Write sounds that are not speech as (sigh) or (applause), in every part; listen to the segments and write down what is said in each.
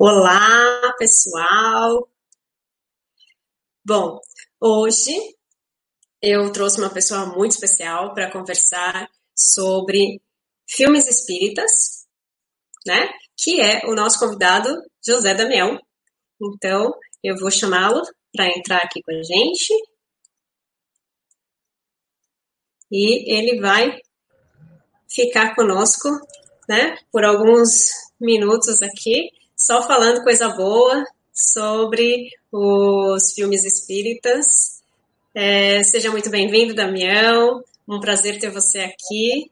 Olá, pessoal. Bom, hoje eu trouxe uma pessoa muito especial para conversar sobre filmes espíritas, né? Que é o nosso convidado José Damião. Então, eu vou chamá-lo para entrar aqui com a gente. E ele vai ficar conosco, né, por alguns minutos aqui, só falando coisa boa sobre os filmes espíritas. É, seja muito bem-vindo, Damião. Um prazer ter você aqui.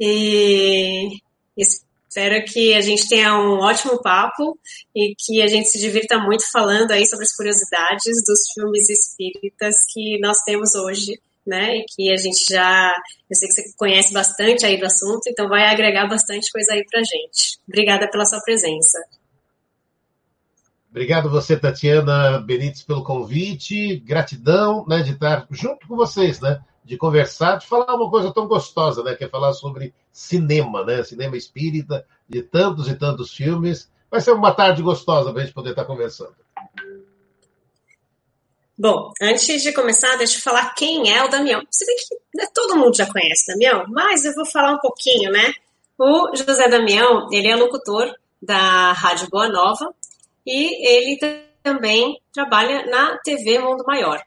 E espero que a gente tenha um ótimo papo e que a gente se divirta muito falando aí sobre as curiosidades dos filmes espíritas que nós temos hoje, né? E que a gente já, eu sei que você conhece bastante aí do assunto, então vai agregar bastante coisa aí pra gente. Obrigada pela sua presença. Obrigado você, Tatiana Benites, pelo convite. Gratidão né, de estar junto com vocês, né? De conversar, de falar uma coisa tão gostosa, né? Que é falar sobre cinema, né? Cinema espírita, de tantos e tantos filmes. Vai ser uma tarde gostosa para a gente poder estar conversando. Bom, antes de começar, deixa eu falar quem é o Damião. Você vê que né, todo mundo já conhece o Damião, mas eu vou falar um pouquinho, né? O José Damião, ele é locutor da Rádio Boa Nova, e ele também trabalha na TV Mundo Maior.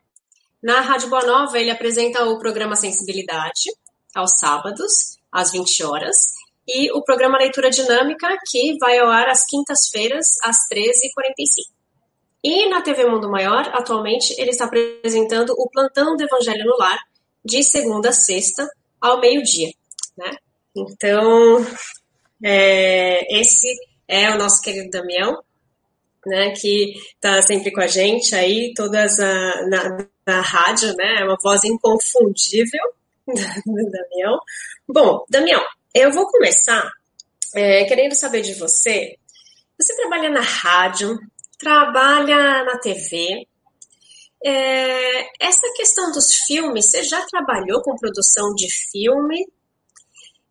Na Rádio Boa Nova, ele apresenta o programa Sensibilidade, aos sábados, às 20 horas, e o programa Leitura Dinâmica, que vai ao ar às quintas-feiras, às 13h45. E na TV Mundo Maior, atualmente, ele está apresentando o Plantão do Evangelho no Lar, de segunda a sexta, ao meio-dia. Né? Então, é, esse é o nosso querido Damião, né, que está sempre com a gente aí, todas a, na, na rádio, né, é uma voz inconfundível (laughs) do Damião. Bom, Damião, eu vou começar é, querendo saber de você. Você trabalha na rádio, trabalha na TV. É, essa questão dos filmes, você já trabalhou com produção de filme?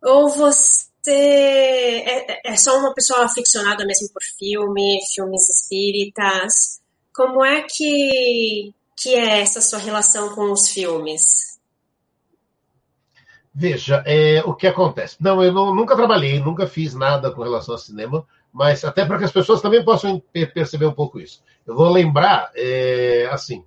Ou você você é, é só uma pessoa aficionada mesmo por filme, filmes espíritas? Como é que, que é essa sua relação com os filmes? Veja, é, o que acontece? Não, eu não, nunca trabalhei, nunca fiz nada com relação ao cinema, mas até para que as pessoas também possam perceber um pouco isso. Eu vou lembrar, é, assim,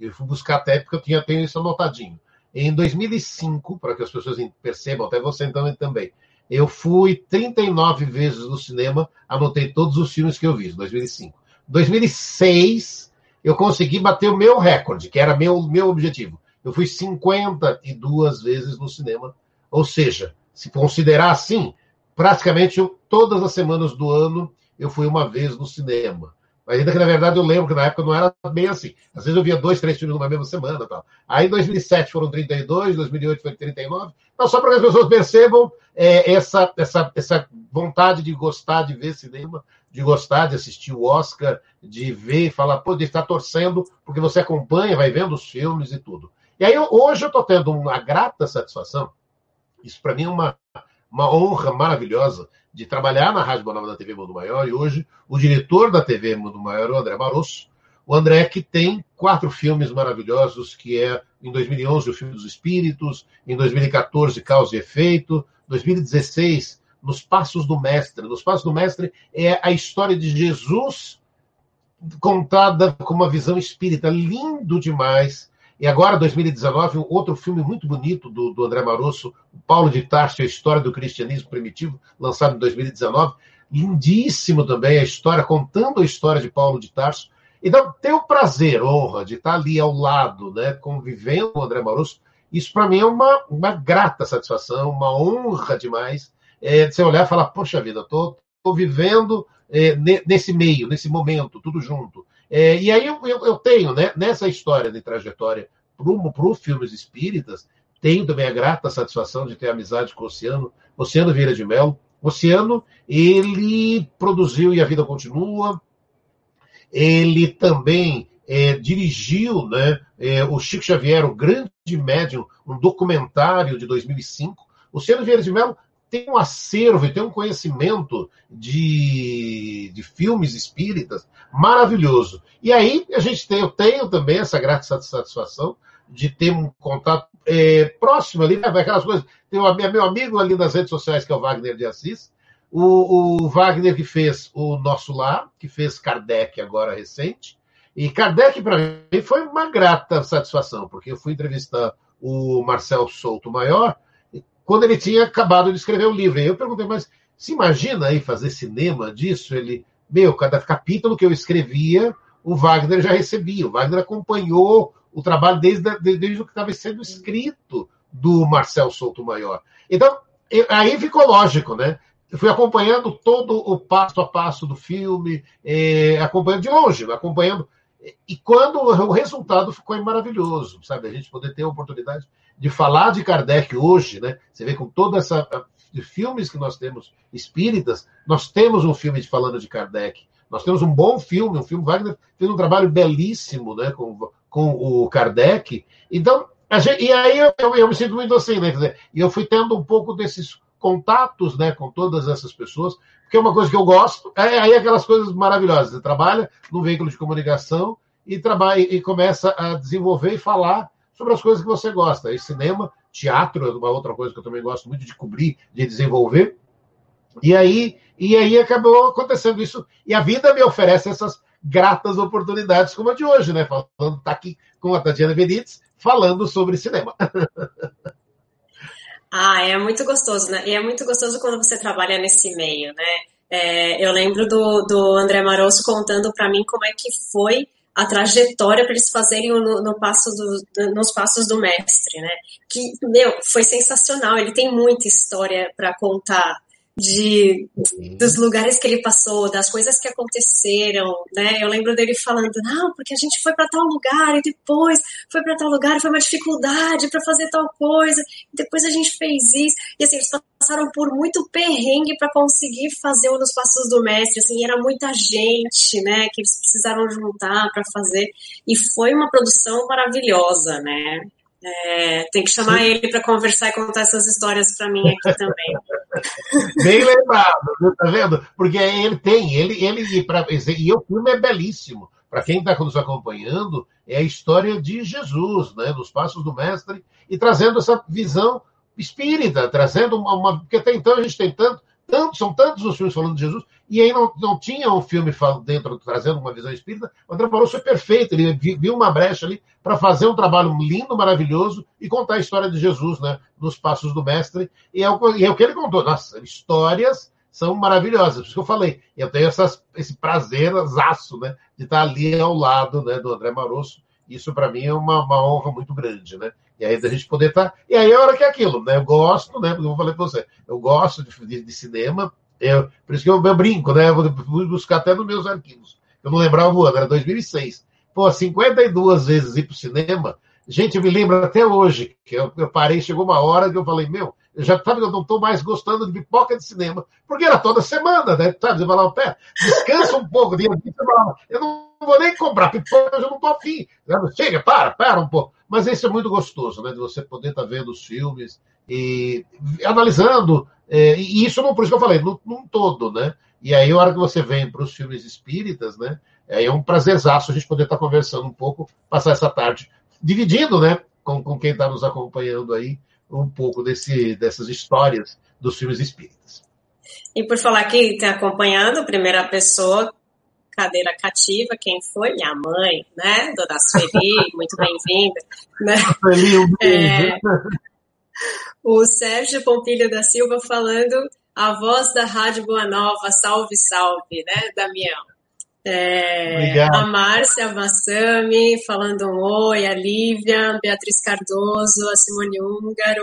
eu fui buscar até porque eu tinha, tenho isso anotadinho. Em 2005, para que as pessoas percebam, até você então também, eu fui 39 vezes no cinema, anotei todos os filmes que eu vi, em 2005. 2006, eu consegui bater o meu recorde, que era meu, meu objetivo. Eu fui 52 vezes no cinema, ou seja, se considerar assim, praticamente todas as semanas do ano eu fui uma vez no cinema. Mas ainda que, na verdade, eu lembro que na época não era bem assim. Às vezes eu via dois, três filmes numa mesma semana. Tal. Aí, em 2007, foram 32, 2008 foi 39. Então, só para que as pessoas percebam é, essa, essa, essa vontade de gostar de ver cinema, de gostar de assistir o Oscar, de ver e falar, pô, de estar torcendo, porque você acompanha, vai vendo os filmes e tudo. E aí, hoje eu estou tendo uma grata satisfação. Isso, para mim, é uma, uma honra maravilhosa de trabalhar na Rádio Bonava da TV Mundo Maior, e hoje o diretor da TV Mundo Maior o André Marosso. O André que tem quatro filmes maravilhosos, que é em 2011 o filme dos Espíritos, em 2014 Causa e Efeito, 2016 Nos Passos do Mestre. Nos Passos do Mestre é a história de Jesus contada com uma visão espírita, lindo demais. E agora, 2019, um outro filme muito bonito do, do André Marosso, Paulo de Tarso, a história do cristianismo primitivo, lançado em 2019. Lindíssimo também a história, contando a história de Paulo de Tarso. Então, ter o prazer, honra de estar ali ao lado, né, convivendo com o André Marosso, isso para mim é uma, uma grata satisfação, uma honra demais. é, de você olhar e falar, poxa vida, estou tô, tô vivendo é, nesse meio, nesse momento, tudo junto. É, e aí eu, eu, eu, tenho, né, nessa história de trajetória para o Filmes Espíritas, tenho também a grata satisfação de ter amizade com o Oceano, Oceano Vieira de Mello. Oceano, ele produziu E a Vida Continua, ele também é, dirigiu né, é, o Chico Xavier, o grande médium, um documentário de 2005. O Luciano Vieira de Mello tem um acervo e tem um conhecimento de, de filmes espíritas maravilhoso. E aí a gente tem, eu tenho também essa grata satisfação de ter um contato é, próximo ali, né, aquelas coisas. Tem o meu amigo ali nas redes sociais, que é o Wagner de Assis, o, o Wagner que fez o Nosso Lar, que fez Kardec agora recente, e Kardec, para mim, foi uma grata satisfação, porque eu fui entrevistar o Marcel Souto Maior quando ele tinha acabado de escrever o livro. E eu perguntei, mas se imagina aí fazer cinema disso? Ele, meu, cada capítulo que eu escrevia, o Wagner já recebia. O Wagner acompanhou o trabalho desde, desde o que estava sendo escrito do Marcel Souto Maior. Então, aí ficou lógico, né? Eu fui acompanhando todo o passo a passo do filme, eh, acompanhando de longe, acompanhando e quando o resultado ficou maravilhoso, sabe? A gente poder ter a oportunidade de falar de Kardec hoje, né? Você vê com toda essa de filmes que nós temos espíritas, nós temos um filme falando de Kardec. Nós temos um bom filme, um filme Wagner fez um trabalho belíssimo, né, com, com o Kardec. Então, gente, e aí eu, eu, me sinto muito assim, né? E eu fui tendo um pouco desses contatos, né, com todas essas pessoas, porque é uma coisa que eu gosto, é aí aquelas coisas maravilhosas. Você trabalha num veículo de comunicação e trabalha e começa a desenvolver e falar sobre as coisas que você gosta. E cinema, teatro é uma outra coisa que eu também gosto muito de cobrir, de desenvolver. E aí, e aí acabou acontecendo isso. E a vida me oferece essas gratas oportunidades, como a de hoje, né? Falando, tá aqui com a Tatiana Benítez, falando sobre cinema. (laughs) Ah, é muito gostoso, né? E é muito gostoso quando você trabalha nesse meio, né? É, eu lembro do, do André Marosso contando para mim como é que foi a trajetória para eles fazerem no, no passo do, nos passos do mestre, né? Que, meu, foi sensacional. Ele tem muita história para contar de uhum. dos lugares que ele passou, das coisas que aconteceram, né? Eu lembro dele falando, não, porque a gente foi para tal lugar e depois foi para tal lugar, foi uma dificuldade para fazer tal coisa, e depois a gente fez isso. E assim, eles passaram por muito perrengue para conseguir fazer um dos passos do mestre, assim, era muita gente, né, que eles precisaram juntar para fazer, e foi uma produção maravilhosa, né? É, tem que chamar Sim. ele para conversar e contar essas histórias para mim aqui também. (laughs) Bem lembrado, tá vendo? Porque ele tem, ele, ele e, pra, e o filme é belíssimo. Para quem está nos acompanhando, é a história de Jesus, né, dos passos do mestre, e trazendo essa visão espírita, trazendo uma, uma. Porque até então a gente tem tanto, tanto, são tantos os filmes falando de Jesus, e aí não, não tinha um filme dentro, trazendo uma visão espírita. O André Barroso foi perfeito, ele viu uma brecha ali para fazer um trabalho lindo, maravilhoso e contar a história de Jesus, né, nos passos do mestre. E é o, e é o que ele contou. Nossa, histórias são maravilhosas. Por isso que eu falei, eu tenho essas, esse prazerzaço, né, de estar ali ao lado, né, do André Marosso. Isso para mim é uma, uma honra muito grande, né? E aí da gente poder estar. Tá... E aí é a hora que é aquilo, né? Eu gosto, né? Porque eu falei para você, eu gosto de, de, de cinema, eu, por isso que eu, eu brinco, né? Eu vou buscar até nos meus arquivos. Eu não lembrava o ano, era 2006. Pô, 52 vezes ir para o cinema. Gente, eu me lembro até hoje que eu, eu, parei, chegou uma hora que eu falei, meu, eu já sabe, eu não estou mais gostando de pipoca de cinema, porque era toda semana, né? Sabe, você falava, pé, descansa um pouco, dia você falava, eu não vou nem comprar pipoca, eu não estou afim. Chega, para, para um pouco. Mas isso é muito gostoso, né? De você poder estar tá vendo os filmes e analisando. É, e isso não, por isso que eu falei, num, num todo, né? E aí, a hora que você vem para os filmes espíritas, né? É um prazerzaço a gente poder estar tá conversando um pouco, passar essa tarde, dividindo, né? Com, com quem está nos acompanhando aí, um pouco desse, dessas histórias dos filmes espíritas. E por falar que está acompanhando, primeira pessoa, cadeira cativa, quem foi? Minha mãe, né? Dona Sueli, (laughs) muito bem-vinda. Né? É, o Sérgio Pompilho da Silva falando a voz da Rádio Boa Nova, salve, salve, né, Damião? É, a Márcia Bassami falando um oi, a Lívia, Beatriz Cardoso, a Simone Húngaro,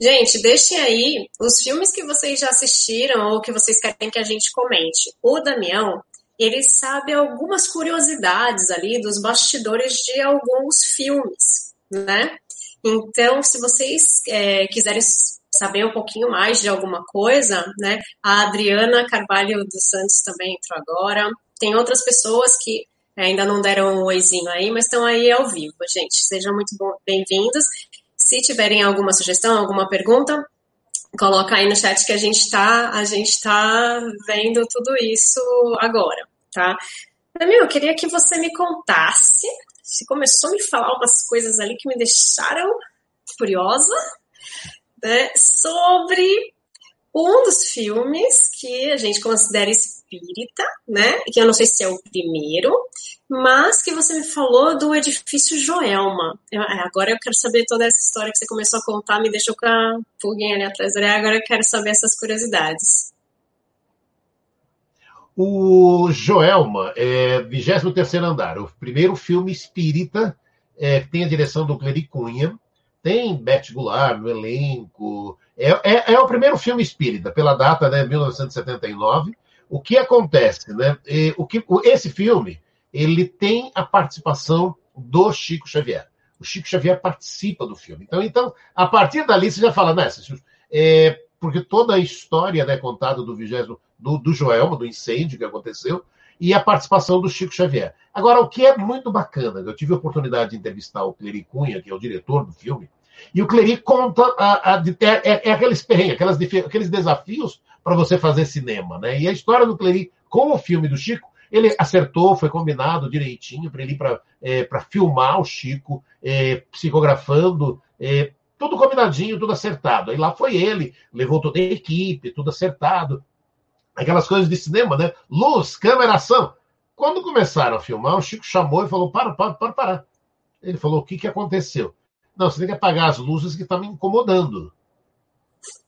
Gente, deixem aí os filmes que vocês já assistiram ou que vocês querem que a gente comente. O Damião, ele sabe algumas curiosidades ali dos bastidores de alguns filmes, né? Então, se vocês é, quiserem saber um pouquinho mais de alguma coisa, né? A Adriana Carvalho dos Santos também entrou agora. Tem outras pessoas que ainda não deram um oizinho aí, mas estão aí ao vivo, gente. Sejam muito bem-vindos. Se tiverem alguma sugestão, alguma pergunta, coloca aí no chat que a gente está a gente tá vendo tudo isso agora, tá? Meu, eu queria que você me contasse. Você começou a me falar umas coisas ali que me deixaram curiosa, né? Sobre um dos filmes que a gente considera espírita, né? Que eu não sei se é o primeiro, mas que você me falou do edifício Joelma. Eu, é, agora eu quero saber toda essa história que você começou a contar, me deixou com a pulguinha ali atrás agora eu quero saber essas curiosidades. O Joelma é 23 andar, o primeiro filme espírita é, tem a direção do Cleri Cunha, tem Beth Goulart no elenco. É, é, é, o primeiro filme espírita, pela data, né, 1979. O que acontece, né? E, o que, esse filme ele tem a participação do Chico Xavier. O Chico Xavier participa do filme. Então, então a partir dali você já fala, né? É, porque toda a história né, contada do vigésimo do, do Joelma, do incêndio que aconteceu, e a participação do Chico Xavier. Agora, o que é muito bacana, eu tive a oportunidade de entrevistar o Cleri Cunha, que é o diretor do filme, e o Cleri conta a, a, é, é, aqueles perrengues, aquelas, aqueles desafios para você fazer cinema. Né? E a história do Cleri com o filme do Chico ele acertou, foi combinado direitinho para ele ir para é, filmar o Chico, é, psicografando, é, tudo combinadinho, tudo acertado. Aí lá foi ele, levou toda a equipe, tudo acertado. Aquelas coisas de cinema, né? Luz, câmera, ação. Quando começaram a filmar, o Chico chamou e falou: para, para, para, para. Ele falou: o que, que aconteceu? Não, você tem que apagar as luzes que estão me incomodando.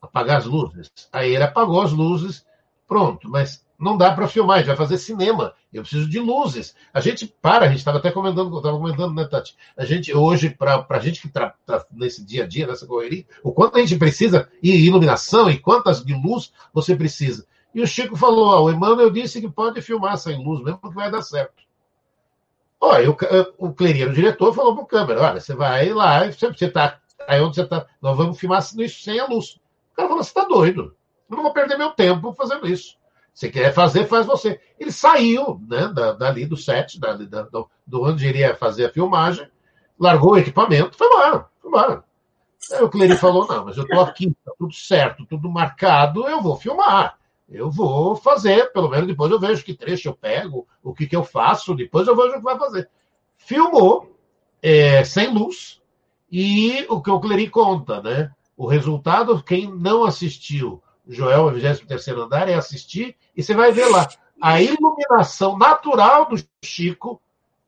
Apagar as luzes. Aí ele apagou as luzes, pronto, mas não dá para filmar, a gente vai fazer cinema. Eu preciso de luzes. A gente para, a gente estava até comentando, estava comentando, né, Tati? A gente, hoje, para a gente que está nesse dia a dia, nessa correria, o quanto a gente precisa de iluminação e quantas de luz você precisa. E o Chico falou: ó, o Emmanuel disse que pode filmar sem luz, mesmo que vai dar certo. Olha, o, o Clerino, o diretor, falou para o câmera: olha, você vai lá, você está aí onde você está, nós vamos filmar isso sem a luz. O cara falou: você está doido. Eu não vou perder meu tempo fazendo isso. Você quer fazer, faz você. Ele saiu né, dali do set, dali, da, do, do onde iria fazer a filmagem, largou o equipamento, foi embora. Foi embora. Aí o Clery falou: não, mas eu estou aqui, está tudo certo, tudo marcado, eu vou filmar. Eu vou fazer, pelo menos depois eu vejo que trecho eu pego, o que, que eu faço, depois eu vejo o que vai fazer. Filmou, é, sem luz, e o que o Clery conta, né? O resultado, quem não assistiu Joel, 23 andar, é assistir e você vai ver lá. A iluminação natural do Chico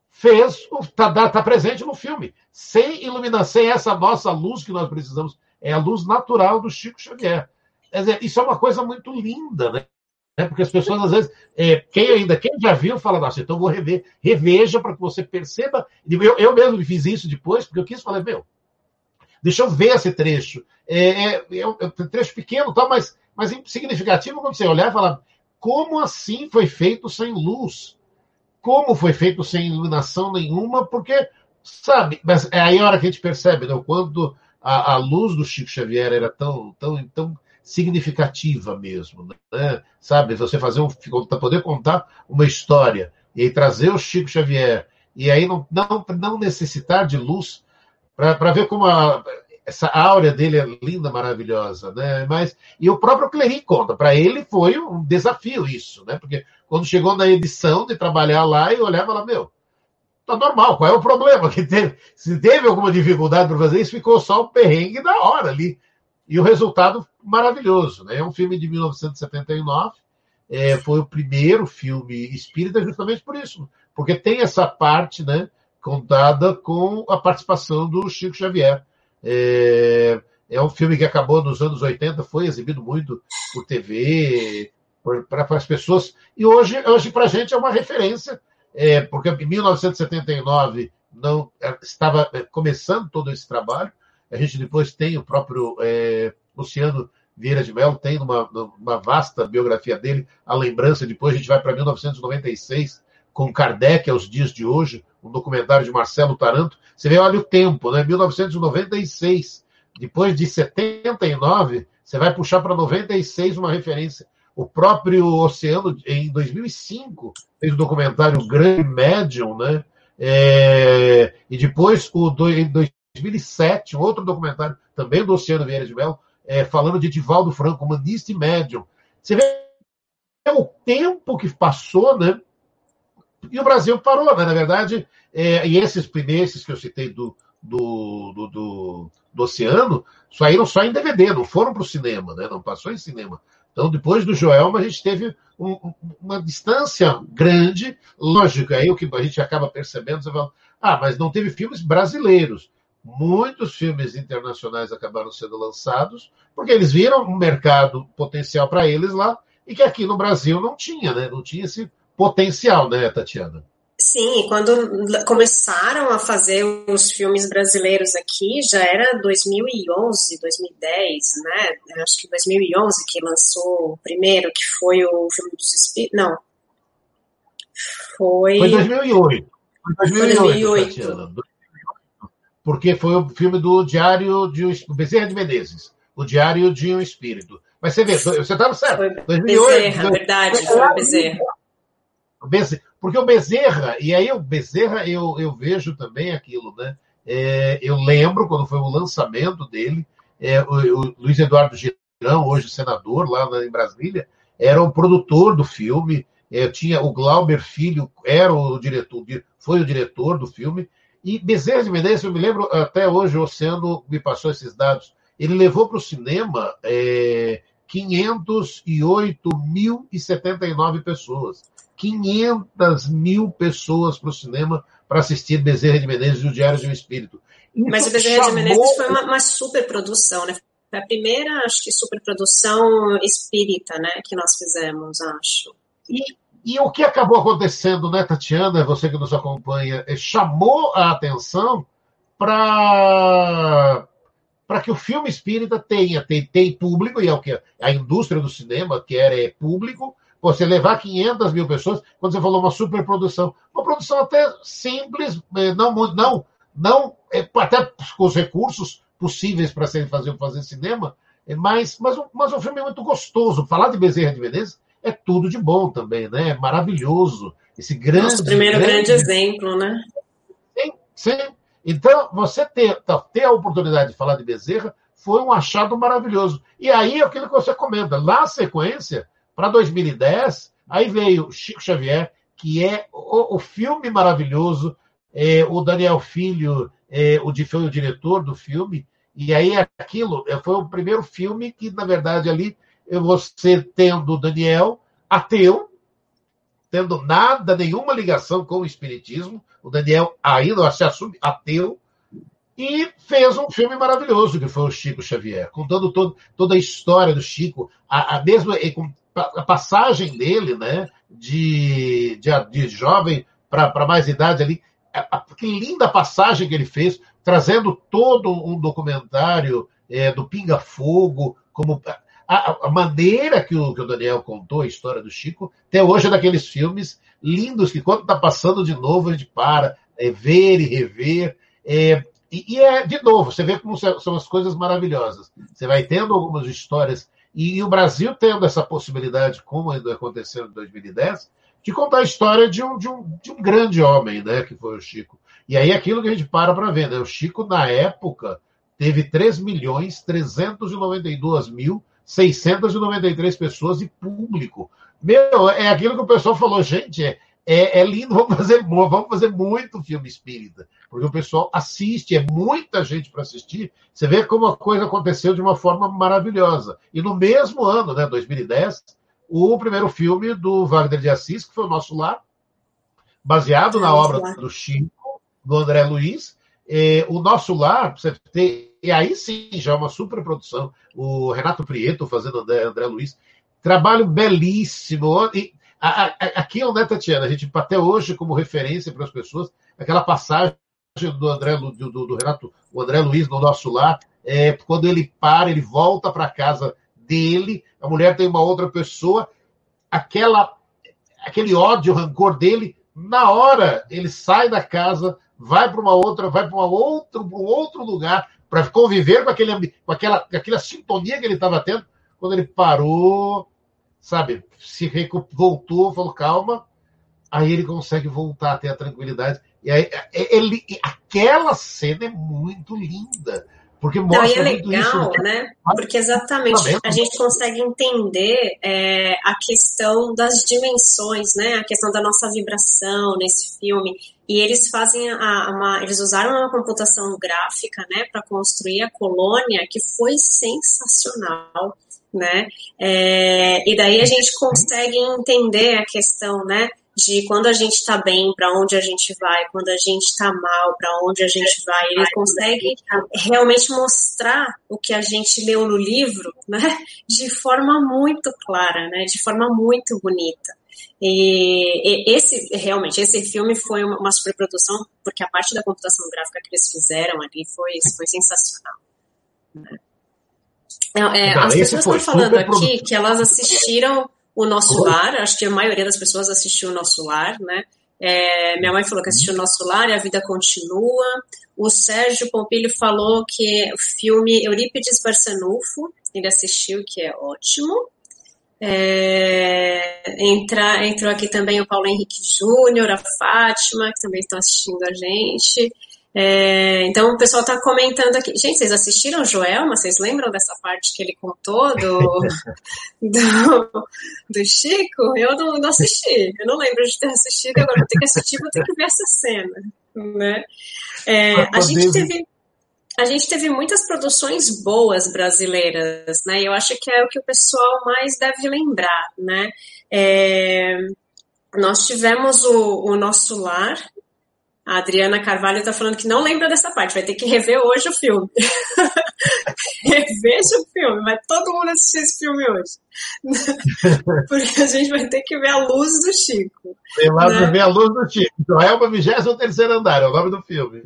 fez está tá presente no filme. Sem iluminação, sem essa nossa luz que nós precisamos, é a luz natural do Chico Xavier. Dizer, isso é uma coisa muito linda, né? É, porque as pessoas, às vezes, é, quem ainda, quem já viu, fala, nossa, então vou rever, reveja para que você perceba. Eu, eu mesmo fiz isso depois, porque eu quis falar, meu, deixa eu ver esse trecho. É, é, é um trecho pequeno, tal, mas mas significativo quando você olhar e falar como assim foi feito sem luz? Como foi feito sem iluminação nenhuma? Porque, sabe, mas é aí a hora que a gente percebe né, o quanto a, a luz do Chico Xavier era tão, tão, tão significativa mesmo, né? Sabe, você fazer um, poder contar uma história e trazer o Chico Xavier e aí não, não, não necessitar de luz para ver como a, essa áurea dele é linda, maravilhosa, né? Mas e o próprio Clery conta, para ele foi um desafio isso, né? Porque quando chegou na edição de trabalhar lá e olhava lá, meu, tá normal, qual é o problema? Que teve, se teve alguma dificuldade para fazer isso, ficou só um perrengue da hora ali. E o resultado maravilhoso, né? É um filme de 1979, é, foi o primeiro filme espírita justamente por isso, porque tem essa parte, né? Contada com a participação do Chico Xavier. É, é um filme que acabou nos anos 80, foi exibido muito por TV, para as pessoas. E hoje, hoje para a gente é uma referência, é, porque em 1979 não é, estava é, começando todo esse trabalho. A gente depois tem o próprio é, Luciano Vieira de Mello, tem uma, uma vasta biografia dele, a lembrança. Depois a gente vai para 1996, com Kardec aos dias de hoje, um documentário de Marcelo Taranto. Você vê, olha o tempo, né? 1996. Depois de 79, você vai puxar para 96 uma referência. O próprio Oceano, em 2005, fez o documentário Grande Medium, né? É, e depois, o, em 2007, um outro documentário, também do Oceano Vieira de Mello, é, falando de Divaldo Franco, humanista e médium. Você vê o tempo que passou, né? E o Brasil parou, né? Na verdade, é, e esses primeiros que eu citei do, do, do, do, do Oceano saíram só em DVD, não foram para o cinema, né? Não passou em cinema. Então, depois do Joelma, a gente teve um, uma distância grande, lógico, aí o que a gente acaba percebendo, você fala, ah, mas não teve filmes brasileiros. Muitos filmes internacionais acabaram sendo lançados, porque eles viram um mercado potencial para eles lá, e que aqui no Brasil não tinha, né? Não tinha esse potencial, né, Tatiana? Sim, quando começaram a fazer os filmes brasileiros aqui, já era 2011, 2010, né? Acho que 2011 que lançou o primeiro, que foi o filme dos Espíritos. Não. Foi. Foi 2008. Foi 2008. 2008. Porque foi o filme do Diário de um Bezerra de Menezes. O Diário de um Espírito. Mas você vê, você estava certo. Foi 2008, Bezerra, verdade, foi Bezerra. Bezerra. Porque o Bezerra, e aí o Bezerra eu, eu vejo também aquilo, né? É, eu lembro quando foi o lançamento dele, é, o, o, Luiz Eduardo Girão, hoje senador lá na, em Brasília, era o produtor do filme. É, tinha o Glauber Filho, era o diretor, foi o diretor do filme. E Bezerra de Menezes, eu me lembro até hoje, o Oceano me passou esses dados. Ele levou para o cinema é, 508.079 pessoas. 500 mil pessoas para o cinema para assistir Bezerra de Menezes e o Diário de um Espírito. Isso Mas o Bezerra chamou... de Menezes foi uma, uma superprodução, né? Foi a primeira, acho que, superprodução espírita, né, que nós fizemos, acho. E, e o que acabou acontecendo, né, Tatiana, você que nos acompanha, é, chamou a atenção para para que o filme espírita tenha tem, tem público, e é o que a indústria do cinema quer é público, você levar 500 mil pessoas, quando você falou uma superprodução, uma produção até simples, eh, não não não eh, até com os recursos possíveis para fazer fazer cinema, eh, mas mas mas um filme muito gostoso. Falar de Bezerra de Menezes é tudo de bom também, né? É maravilhoso esse grande Nosso primeiro grande, grande exemplo, né? Sim, sim. Então você ter tá, ter a oportunidade de falar de Bezerra foi um achado maravilhoso. E aí é aquilo que você comenta, na sequência para 2010, aí veio Chico Xavier, que é o, o filme maravilhoso. É, o Daniel Filho é, o, foi o diretor do filme, e aí aquilo é, foi o primeiro filme que, na verdade, ali você tendo Daniel ateu, tendo nada, nenhuma ligação com o Espiritismo, o Daniel ainda se assume ateu, e fez um filme maravilhoso, que foi o Chico Xavier, contando todo, toda a história do Chico, a, a mesma, a passagem dele, né, de, de, de jovem para mais idade ali, a, que linda passagem que ele fez, trazendo todo um documentário é, do Pinga Fogo, como a, a maneira que o, que o, Daniel contou a história do Chico, até hoje é daqueles filmes lindos que quando está passando de novo a gente para, é, ver e rever. É, e, e, é, de novo, você vê como são as coisas maravilhosas. Você vai tendo algumas histórias e o Brasil tendo essa possibilidade, como aconteceu em 2010, de contar a história de um, de um, de um grande homem, né, que foi o Chico. E aí aquilo que a gente para para ver, né? O Chico, na época, teve 3 milhões 392 mil 693 pessoas de público. Meu, é aquilo que o pessoal falou, gente, é, é, é, lindo, (laughs) vamos fazer, vamos fazer muito filme espírita, porque o pessoal assiste, é muita gente para assistir. Você vê como a coisa aconteceu de uma forma maravilhosa. E no mesmo ano, né, 2010, o primeiro filme do Wagner de Assis, que foi o Nosso Lar, baseado na obra do Chico, do André Luiz. É, o Nosso Lar, você tem, e aí sim, já é uma superprodução. O Renato Prieto fazendo André, André Luiz. Trabalho belíssimo. E aquilo, né, Tatiana? A gente, até hoje, como referência para as pessoas, aquela passagem do André do, do, do Renato, o André Luiz no nosso lar, é, quando ele para, ele volta para casa dele, a mulher tem uma outra pessoa, aquela aquele ódio, rancor dele, na hora ele sai da casa, vai para uma outra, vai para um outro lugar para conviver com aquele com aquela, aquela sintonia que ele estava tendo. Quando ele parou, sabe, se voltou, falou calma, aí ele consegue voltar a ter a tranquilidade. E aí, é, ele, aquela cena é muito linda. Porque mostra Não, e é legal, isso, né? Porque exatamente a gente consegue entender é, a questão das dimensões, né? A questão da nossa vibração nesse filme. E eles fazem a, uma, eles usaram uma computação gráfica, né, para construir a colônia, que foi sensacional, né? É, e daí a gente consegue entender a questão, né? de quando a gente está bem, para onde a gente vai, quando a gente está mal, para onde a gente vai. Ele consegue realmente mostrar o que a gente leu no livro, né, de forma muito clara, né, de forma muito bonita. E, esse realmente esse filme foi uma, uma superprodução porque a parte da computação gráfica que eles fizeram ali foi foi sensacional. Né? É, então, as pessoas estão falando aqui que elas assistiram o Nosso Lar, acho que a maioria das pessoas assistiu o Nosso Lar, né? É, minha mãe falou que assistiu o Nosso Lar e a vida continua. O Sérgio Pompilho falou que o filme Eurípides Barçanufo, ele assistiu, que é ótimo. É, entra, entrou aqui também o Paulo Henrique Júnior, a Fátima, que também estão assistindo a gente. É, então o pessoal está comentando aqui. Gente, vocês assistiram Joelma? Vocês lembram dessa parte que ele contou do, (laughs) do, do Chico? Eu não, não, assisti. Eu não lembro de ter assistido. Agora vou ter que assistir, vou ter que ver essa cena. Né? É, a gente teve. A gente teve muitas produções boas brasileiras, né? Eu acho que é o que o pessoal mais deve lembrar, né? É, nós tivemos o, o Nosso Lar, a Adriana Carvalho está falando que não lembra dessa parte, vai ter que rever hoje o filme. (laughs) Reveja o filme, vai todo mundo assistir esse filme hoje. (laughs) Porque a gente vai ter que ver a luz do Chico. Tem lá né? ver a luz do Chico. Então é o 23 andar, é o nome do filme.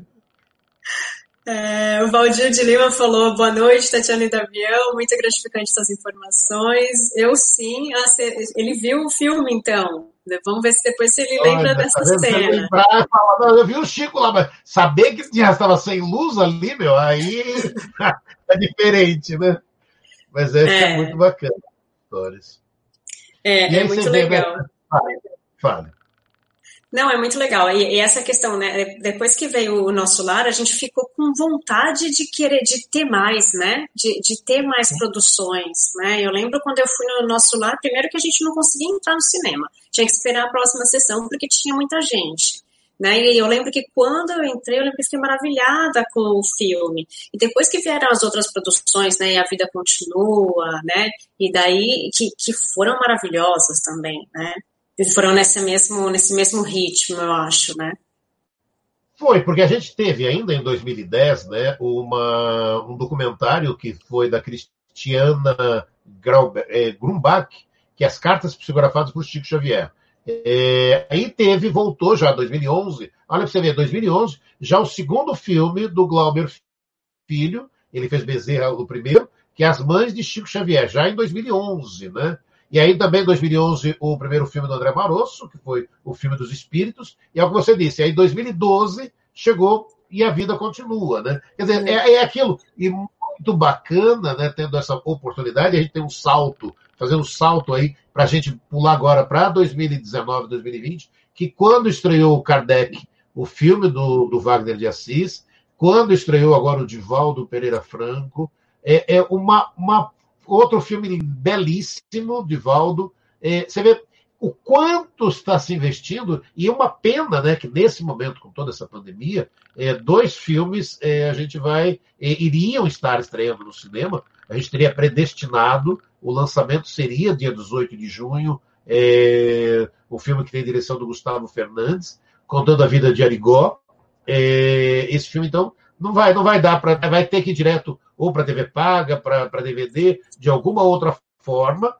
É, o Valdir de Lima falou: boa noite, Tatiana e Davião, muito gratificante essas informações. Eu sim, ele viu o filme então. Vamos ver se depois ele lembra Olha, dessa tá cena. Lembrar, falar, eu vi o Chico lá, mas saber que já estava sem luz ali, meu, aí (laughs) é diferente, né? Mas é, é. muito bacana. Histórias. É, é muito legal. Vê, Fale. Fale. Não, é muito legal. E, e, essa questão, né? Depois que veio o nosso lar, a gente ficou com vontade de querer, de ter mais, né? De, de ter mais produções, né? Eu lembro quando eu fui no nosso lar, primeiro que a gente não conseguia entrar no cinema. Tinha que esperar a próxima sessão porque tinha muita gente. Né? E eu lembro que quando eu entrei, eu lembro que fiquei maravilhada com o filme. E depois que vieram as outras produções, né? E a vida continua, né? E daí que, que foram maravilhosas também, né? Eles foram nesse mesmo, nesse mesmo ritmo, eu acho, né? Foi, porque a gente teve ainda em 2010 né, uma, um documentário que foi da Cristiana é, Grumbach, que é as cartas psicografadas por Chico Xavier. É, aí teve, voltou já em 2011, olha para você ver, 2011, já o segundo filme do Glauber Filho, ele fez Bezerra o primeiro, que é As Mães de Chico Xavier, já em 2011, né? E aí também em 2011 o primeiro filme do André Marosso, que foi o filme dos espíritos, e é o que você disse, aí em 2012 chegou e a vida continua, né? Quer dizer, é, é aquilo, e muito bacana, né, tendo essa oportunidade, a gente tem um salto, fazendo um salto aí, para a gente pular agora para 2019, 2020, que quando estreou o Kardec, o filme do, do Wagner de Assis, quando estreou agora o Divaldo Pereira Franco, é, é uma, uma outro filme belíssimo, de Valdo. É, você vê o quanto está se investindo, e é uma pena né, que nesse momento, com toda essa pandemia, é, dois filmes é, a gente vai. É, iriam estar estreando no cinema, a gente teria predestinado, o lançamento seria dia 18 de junho, é, o filme que tem direção do Gustavo Fernandes, contando a vida de Arigó. Esse filme, então, não vai, não vai dar para. Vai ter que ir direto ou para TV paga, para DVD, de alguma outra forma.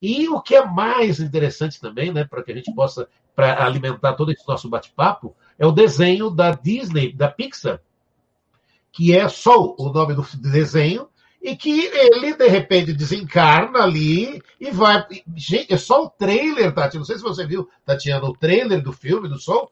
E o que é mais interessante também, né, para que a gente possa para alimentar todo esse nosso bate-papo, é o desenho da Disney, da Pixar, que é Soul, o nome do desenho, e que ele, de repente, desencarna ali e vai. Gente, é só o trailer, Tati. Não sei se você viu, Tatiana, o trailer do filme, do Soul.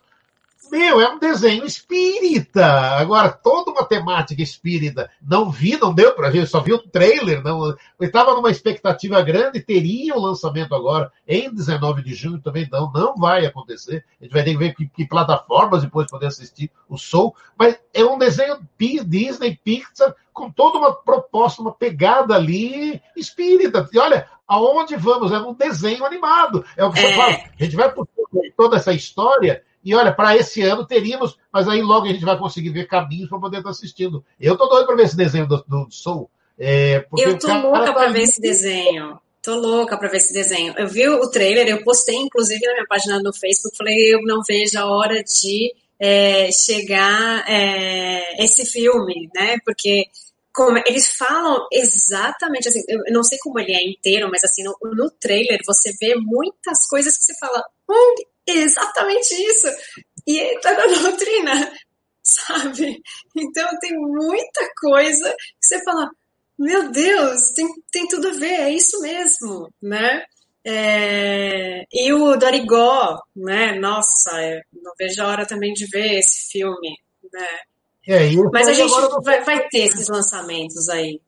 Meu, é um desenho espírita. Agora, toda uma temática espírita. Não vi, não deu pra ver, só vi o trailer. Não, eu estava numa expectativa grande, teria o um lançamento agora, em 19 de junho também. Não, não vai acontecer. A gente vai ter que ver que, que plataformas depois poder assistir o Soul. Mas é um desenho Disney, Pixar, com toda uma proposta, uma pegada ali espírita. E olha, aonde vamos? É um desenho animado. É o que é. você fala. A gente vai por toda essa história e olha, para esse ano teríamos, mas aí logo a gente vai conseguir ver caminhos para poder estar assistindo. Eu tô doido para ver esse desenho do, do Soul. É, eu tô louca para ver esse desenho. Tô louca para ver esse desenho. Eu vi o trailer, eu postei inclusive na minha página no Facebook, falei, eu não vejo a hora de é, chegar é, esse filme, né? Porque como, eles falam exatamente assim, eu não sei como ele é inteiro, mas assim, no, no trailer você vê muitas coisas que você fala, hum, exatamente isso. E está na (laughs) doutrina, sabe? Então tem muita coisa que você fala, meu Deus, tem, tem tudo a ver, é isso mesmo, né? É, e o Dorigó, né? Nossa, eu não vejo a hora também de ver esse filme, né? É, Mas a gente vai, vai ter esses lançamentos aí.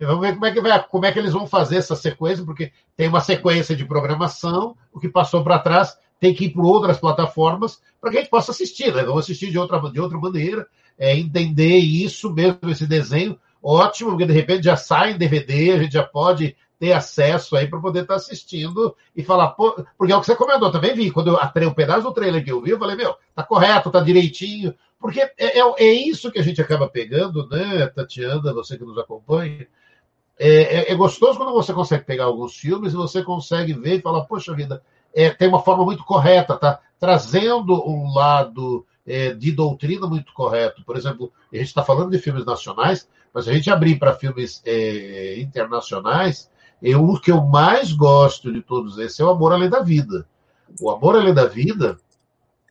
Vamos ver como é, que vai, como é que eles vão fazer essa sequência, porque tem uma sequência de programação, o que passou para trás tem que ir para outras plataformas para que a gente possa assistir, né? Vamos assistir de outra, de outra maneira, é, entender isso mesmo, esse desenho, ótimo, porque de repente já sai em DVD, a gente já pode ter acesso aí para poder estar tá assistindo e falar, pô, porque é o que você comentou, também vi, quando eu atrei um pedaço do trailer que eu vi, eu falei, meu, tá correto, tá direitinho, porque é, é, é isso que a gente acaba pegando, né, Tatiana, você que nos acompanha, é, é, é, gostoso quando você consegue pegar alguns filmes e você consegue ver e falar, poxa vida, é, tem uma forma muito correta, tá? Trazendo um lado é, de doutrina muito correto. Por exemplo, a gente está falando de filmes nacionais, mas a gente abrir para filmes é, internacionais, eu, o que eu mais gosto de todos esses é o Amor Além da Vida. O Amor Além da Vida,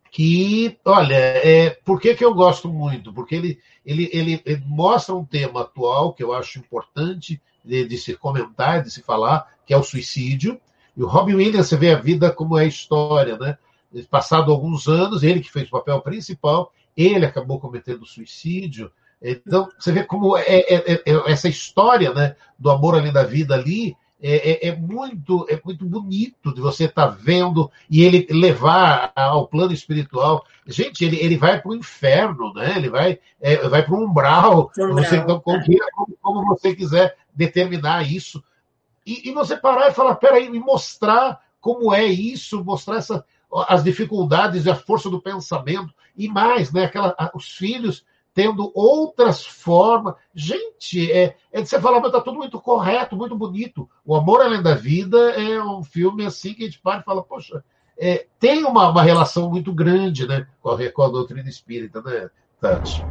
que, olha, é, por que, que eu gosto muito? Porque ele, ele, ele, ele mostra um tema atual que eu acho importante, de, de, se comentar, de se falar, que é o suicídio. E o Robin Williams, você vê a vida como é a história, né? Passado alguns anos, ele que fez o papel principal, ele acabou cometendo suicídio. Então, você vê como é, é, é, é essa história né, do amor além da vida ali é, é, é, muito é muito bonito de você estar tá vendo e ele levar ao plano espiritual. Gente, ele, ele vai para o inferno, né? Ele vai, é, vai para o umbral. umbral. Você, então, como, como, você quiser determinar isso. E, e você parar e falar, peraí, e mostrar como é isso, mostrar essa, as dificuldades e a força do pensamento, e mais, né? Aquela, os filhos tendo outras formas. Gente, é, é de você falar, mas tá tudo muito correto, muito bonito. O Amor Além da Vida é um filme assim que a gente para e fala, poxa, é, tem uma, uma relação muito grande né, com, a, com a doutrina espírita, né, Tati?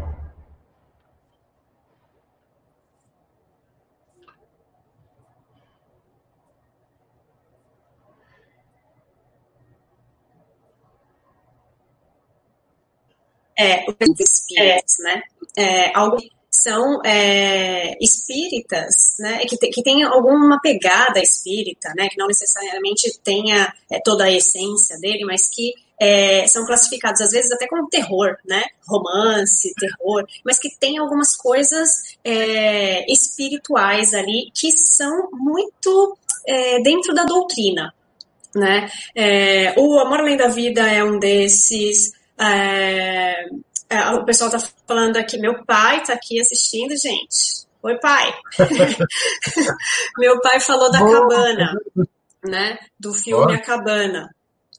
É, os espíritos, né? É, são é, espíritas, né, que, te, que tem alguma pegada espírita, né, que não necessariamente tenha é, toda a essência dele, mas que é, são classificados às vezes até como terror, né, romance, terror, mas que tem algumas coisas é, espirituais ali que são muito é, dentro da doutrina, né. É, o Amor Além da Vida é um desses. É, é, o pessoal tá falando aqui, meu pai tá aqui assistindo, gente. Oi, pai. (laughs) meu pai falou da cabana, né? Do filme A Cabana,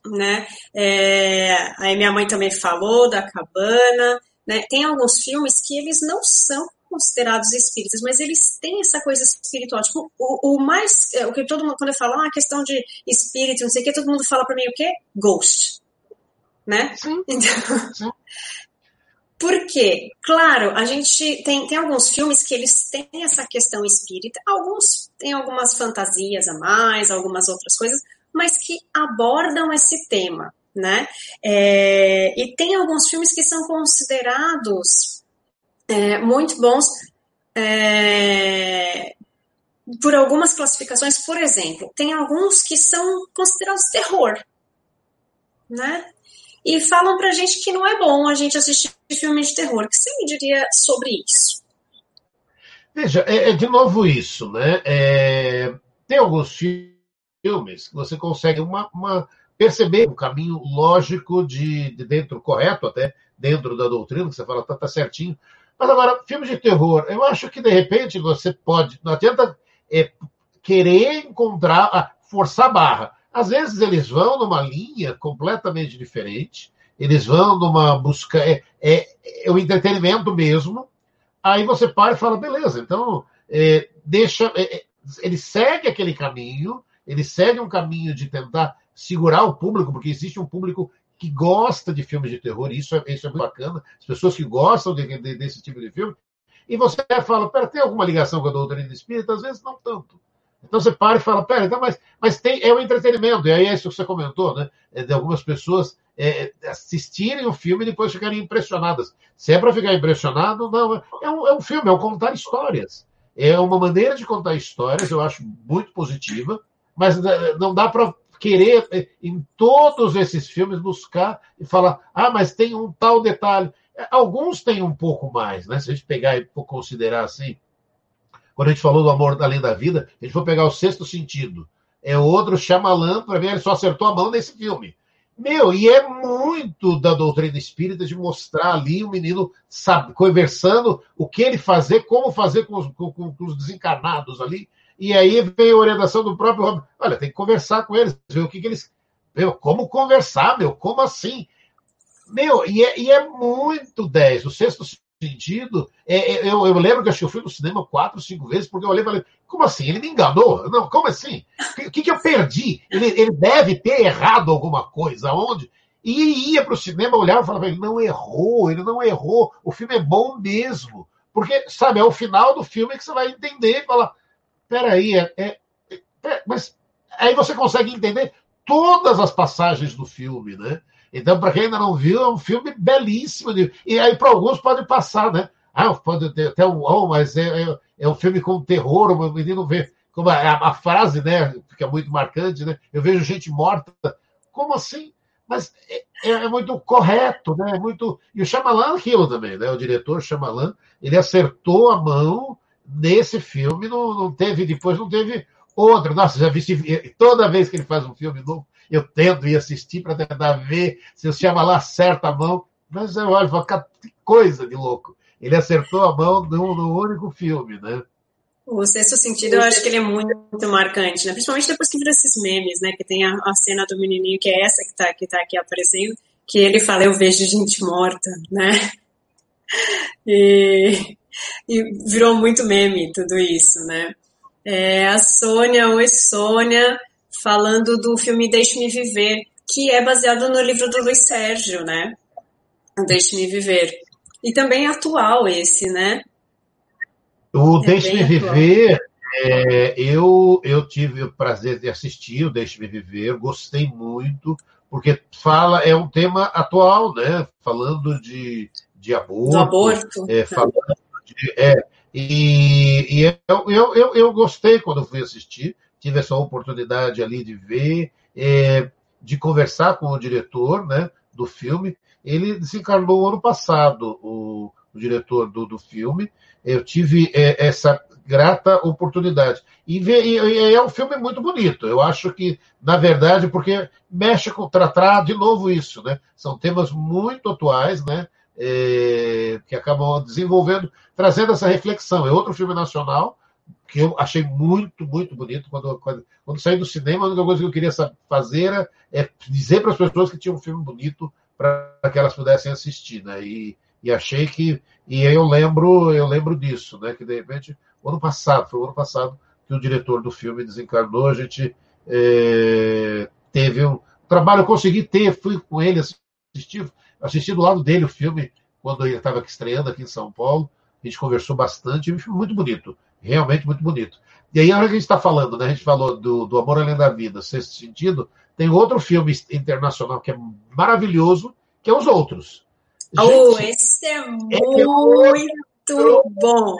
né? É, aí minha mãe também falou da cabana, né? Tem alguns filmes que eles não são considerados espíritas, mas eles têm essa coisa espiritual. Tipo, o, o mais, é, o que todo mundo, quando eu falo, ah, questão de espírito, não sei o que, todo mundo fala para mim o quê? Ghost né? Sim. Então, Sim. Por quê? Claro, a gente tem, tem alguns filmes que eles têm essa questão espírita, alguns têm algumas fantasias a mais, algumas outras coisas, mas que abordam esse tema, né? É, e tem alguns filmes que são considerados é, muito bons é, por algumas classificações. Por exemplo, tem alguns que são considerados terror, né? E falam pra gente que não é bom a gente assistir filme de terror. O que você me diria sobre isso? Veja, é, é de novo isso, né? É, tem alguns filmes que você consegue uma, uma perceber um caminho lógico de, de, dentro, correto até, dentro da doutrina, que você fala, tá, tá certinho. Mas agora, filmes de terror, eu acho que de repente você pode, não adianta é, querer encontrar, ah, forçar a barra. Às vezes eles vão numa linha completamente diferente, eles vão numa busca, é, é, é o entretenimento mesmo, aí você para e fala, beleza, então é, deixa, é, é, ele segue aquele caminho, ele segue um caminho de tentar segurar o público, porque existe um público que gosta de filmes de terror, isso é, isso é muito bacana, as pessoas que gostam de, de, desse tipo de filme, e você fala, pera, tem alguma ligação com a doutrina espírita? Às vezes não tanto. Então você para e fala, pera, então, mas, mas tem, é um entretenimento, e aí é isso que você comentou, né? É de algumas pessoas é, assistirem o filme e depois ficarem impressionadas. Se é para ficar impressionado, não. É um, é um filme, é um contar histórias. É uma maneira de contar histórias, eu acho muito positiva, mas não dá para querer, é, em todos esses filmes, buscar e falar, ah, mas tem um tal detalhe. É, alguns têm um pouco mais, né? Se a gente pegar e considerar assim, quando a gente falou do amor além da vida, a gente for pegar o sexto sentido. É outro Shyamalan, para mim, ele só acertou a mão nesse filme. Meu, e é muito da doutrina espírita de mostrar ali o menino sabe, conversando o que ele fazer, como fazer com os, com, com os desencarnados ali. E aí vem a orientação do próprio Robin. Olha, tem que conversar com eles, ver o que, que eles. Meu, como conversar, meu? Como assim? Meu, e é, e é muito 10. O sexto sentido. É, é, eu, eu, lembro que eu fui no cinema quatro, cinco vezes, porque eu olhei e falei, como assim? Ele me enganou? Não, como assim? O que, que eu perdi? Ele, ele deve ter errado alguma coisa. Onde? E ia para o cinema, olhava e falava, ele não errou, ele não errou. O filme é bom mesmo. Porque, sabe, é o final do filme que você vai entender e falar, peraí, é, é, é, mas aí você consegue entender todas as passagens do filme, né? Então, para quem ainda não viu, é um filme belíssimo. E aí, para alguns, pode passar, né? Ah, pode ter até um. Oh, mas é, é, é, um filme com terror, o menino vê. Como a, a, frase, né? Fica muito marcante, né? Eu vejo gente morta. Como assim? Mas é, é, é muito correto, né? É muito. E o Shyamalan aquilo também, né? O diretor Shyamalan, ele acertou a mão nesse filme, não, não teve, depois não teve outro. Nossa, já vi toda vez que ele faz um filme novo, eu tento ir assistir para tentar ver se o Shyamalan acerta a mão, mas eu olho e que coisa de louco. Ele acertou a mão no, no único filme, né? O sexto sentido, eu acho que ele é muito, muito marcante, né? Principalmente depois que vira esses memes, né? Que tem a, a, cena do menininho, que é essa que tá, que tá aqui aparecendo, que ele fala, eu vejo gente morta, né? (laughs) E, e virou muito meme tudo isso, né? É, a Sônia, oi Sônia, falando do filme Deixe-me Viver, que é baseado no livro do Luiz Sérgio, né? Deixe-me Viver. E também é atual esse, né? O é Deixe-me Viver, é, eu, eu tive o prazer de assistir o Deixe-me Viver, gostei muito, porque fala, é um tema atual, né? Falando de, de aborto. Do aborto. É, falando de, é, e, e eu, eu, eu, eu, gostei quando fui assistir tive essa oportunidade ali de ver, é, de conversar com o diretor né, do filme. Ele desencarnou ano passado, o, o diretor do, do filme. Eu tive é, essa grata oportunidade. E, ver, e, e, é um filme muito bonito. Eu acho que, na verdade, porque mexe com tratar de novo isso, né? São temas muito atuais, né? É, que acabam desenvolvendo, trazendo essa reflexão. É outro filme nacional, que eu achei muito, muito bonito. Quando, quando, quando saí do cinema, a única coisa que eu queria fazer é dizer para as pessoas que tinha um filme bonito para que elas pudessem assistir, né? E, e achei que e eu lembro eu lembro disso, né? Que de repente o ano passado foi o ano passado que o diretor do filme desencarnou, a gente é, teve um trabalho, eu consegui ter, fui com ele assistir, assisti do lado dele o filme quando ele estava estreando aqui em São Paulo, a gente conversou bastante, um filme muito bonito realmente muito bonito. E aí, a hora que a gente está falando, né? A gente falou do, do Amor Além da Vida, Sexto Sentido, tem outro filme internacional que é maravilhoso, que é Os Outros. Oh, gente, esse é, é muito é bom.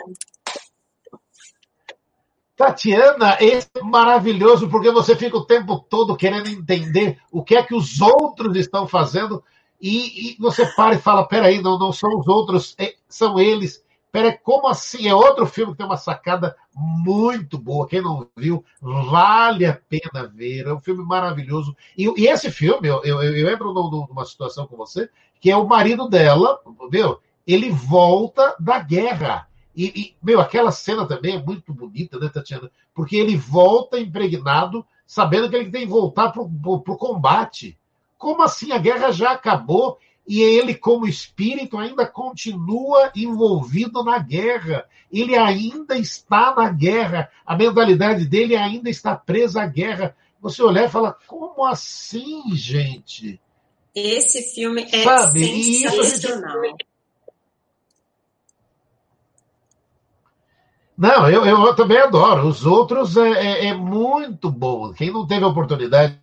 Tatiana, esse é maravilhoso, porque você fica o tempo todo querendo entender o que é que os outros estão fazendo, e, e você para e fala: peraí, não, não são os outros, é, são eles. Peraí, como assim? É outro filme que tem uma sacada muito boa. Quem não viu, vale a pena ver. É um filme maravilhoso. E, e esse filme, eu, eu, eu entro numa situação com você, que é o marido dela, viu? Ele volta da guerra. E, e, meu, aquela cena também é muito bonita, né, Tatiana? Porque ele volta impregnado, sabendo que ele tem que voltar para o combate. Como assim? A guerra já acabou e ele, como espírito, ainda continua envolvido na guerra. Ele ainda está na guerra. A mentalidade dele ainda está presa à guerra. Você olhar e falar, como assim, gente? Esse filme é Sabe? sensacional. Não, eu, eu também adoro. Os outros é, é, é, muito bom. Quem não teve a oportunidade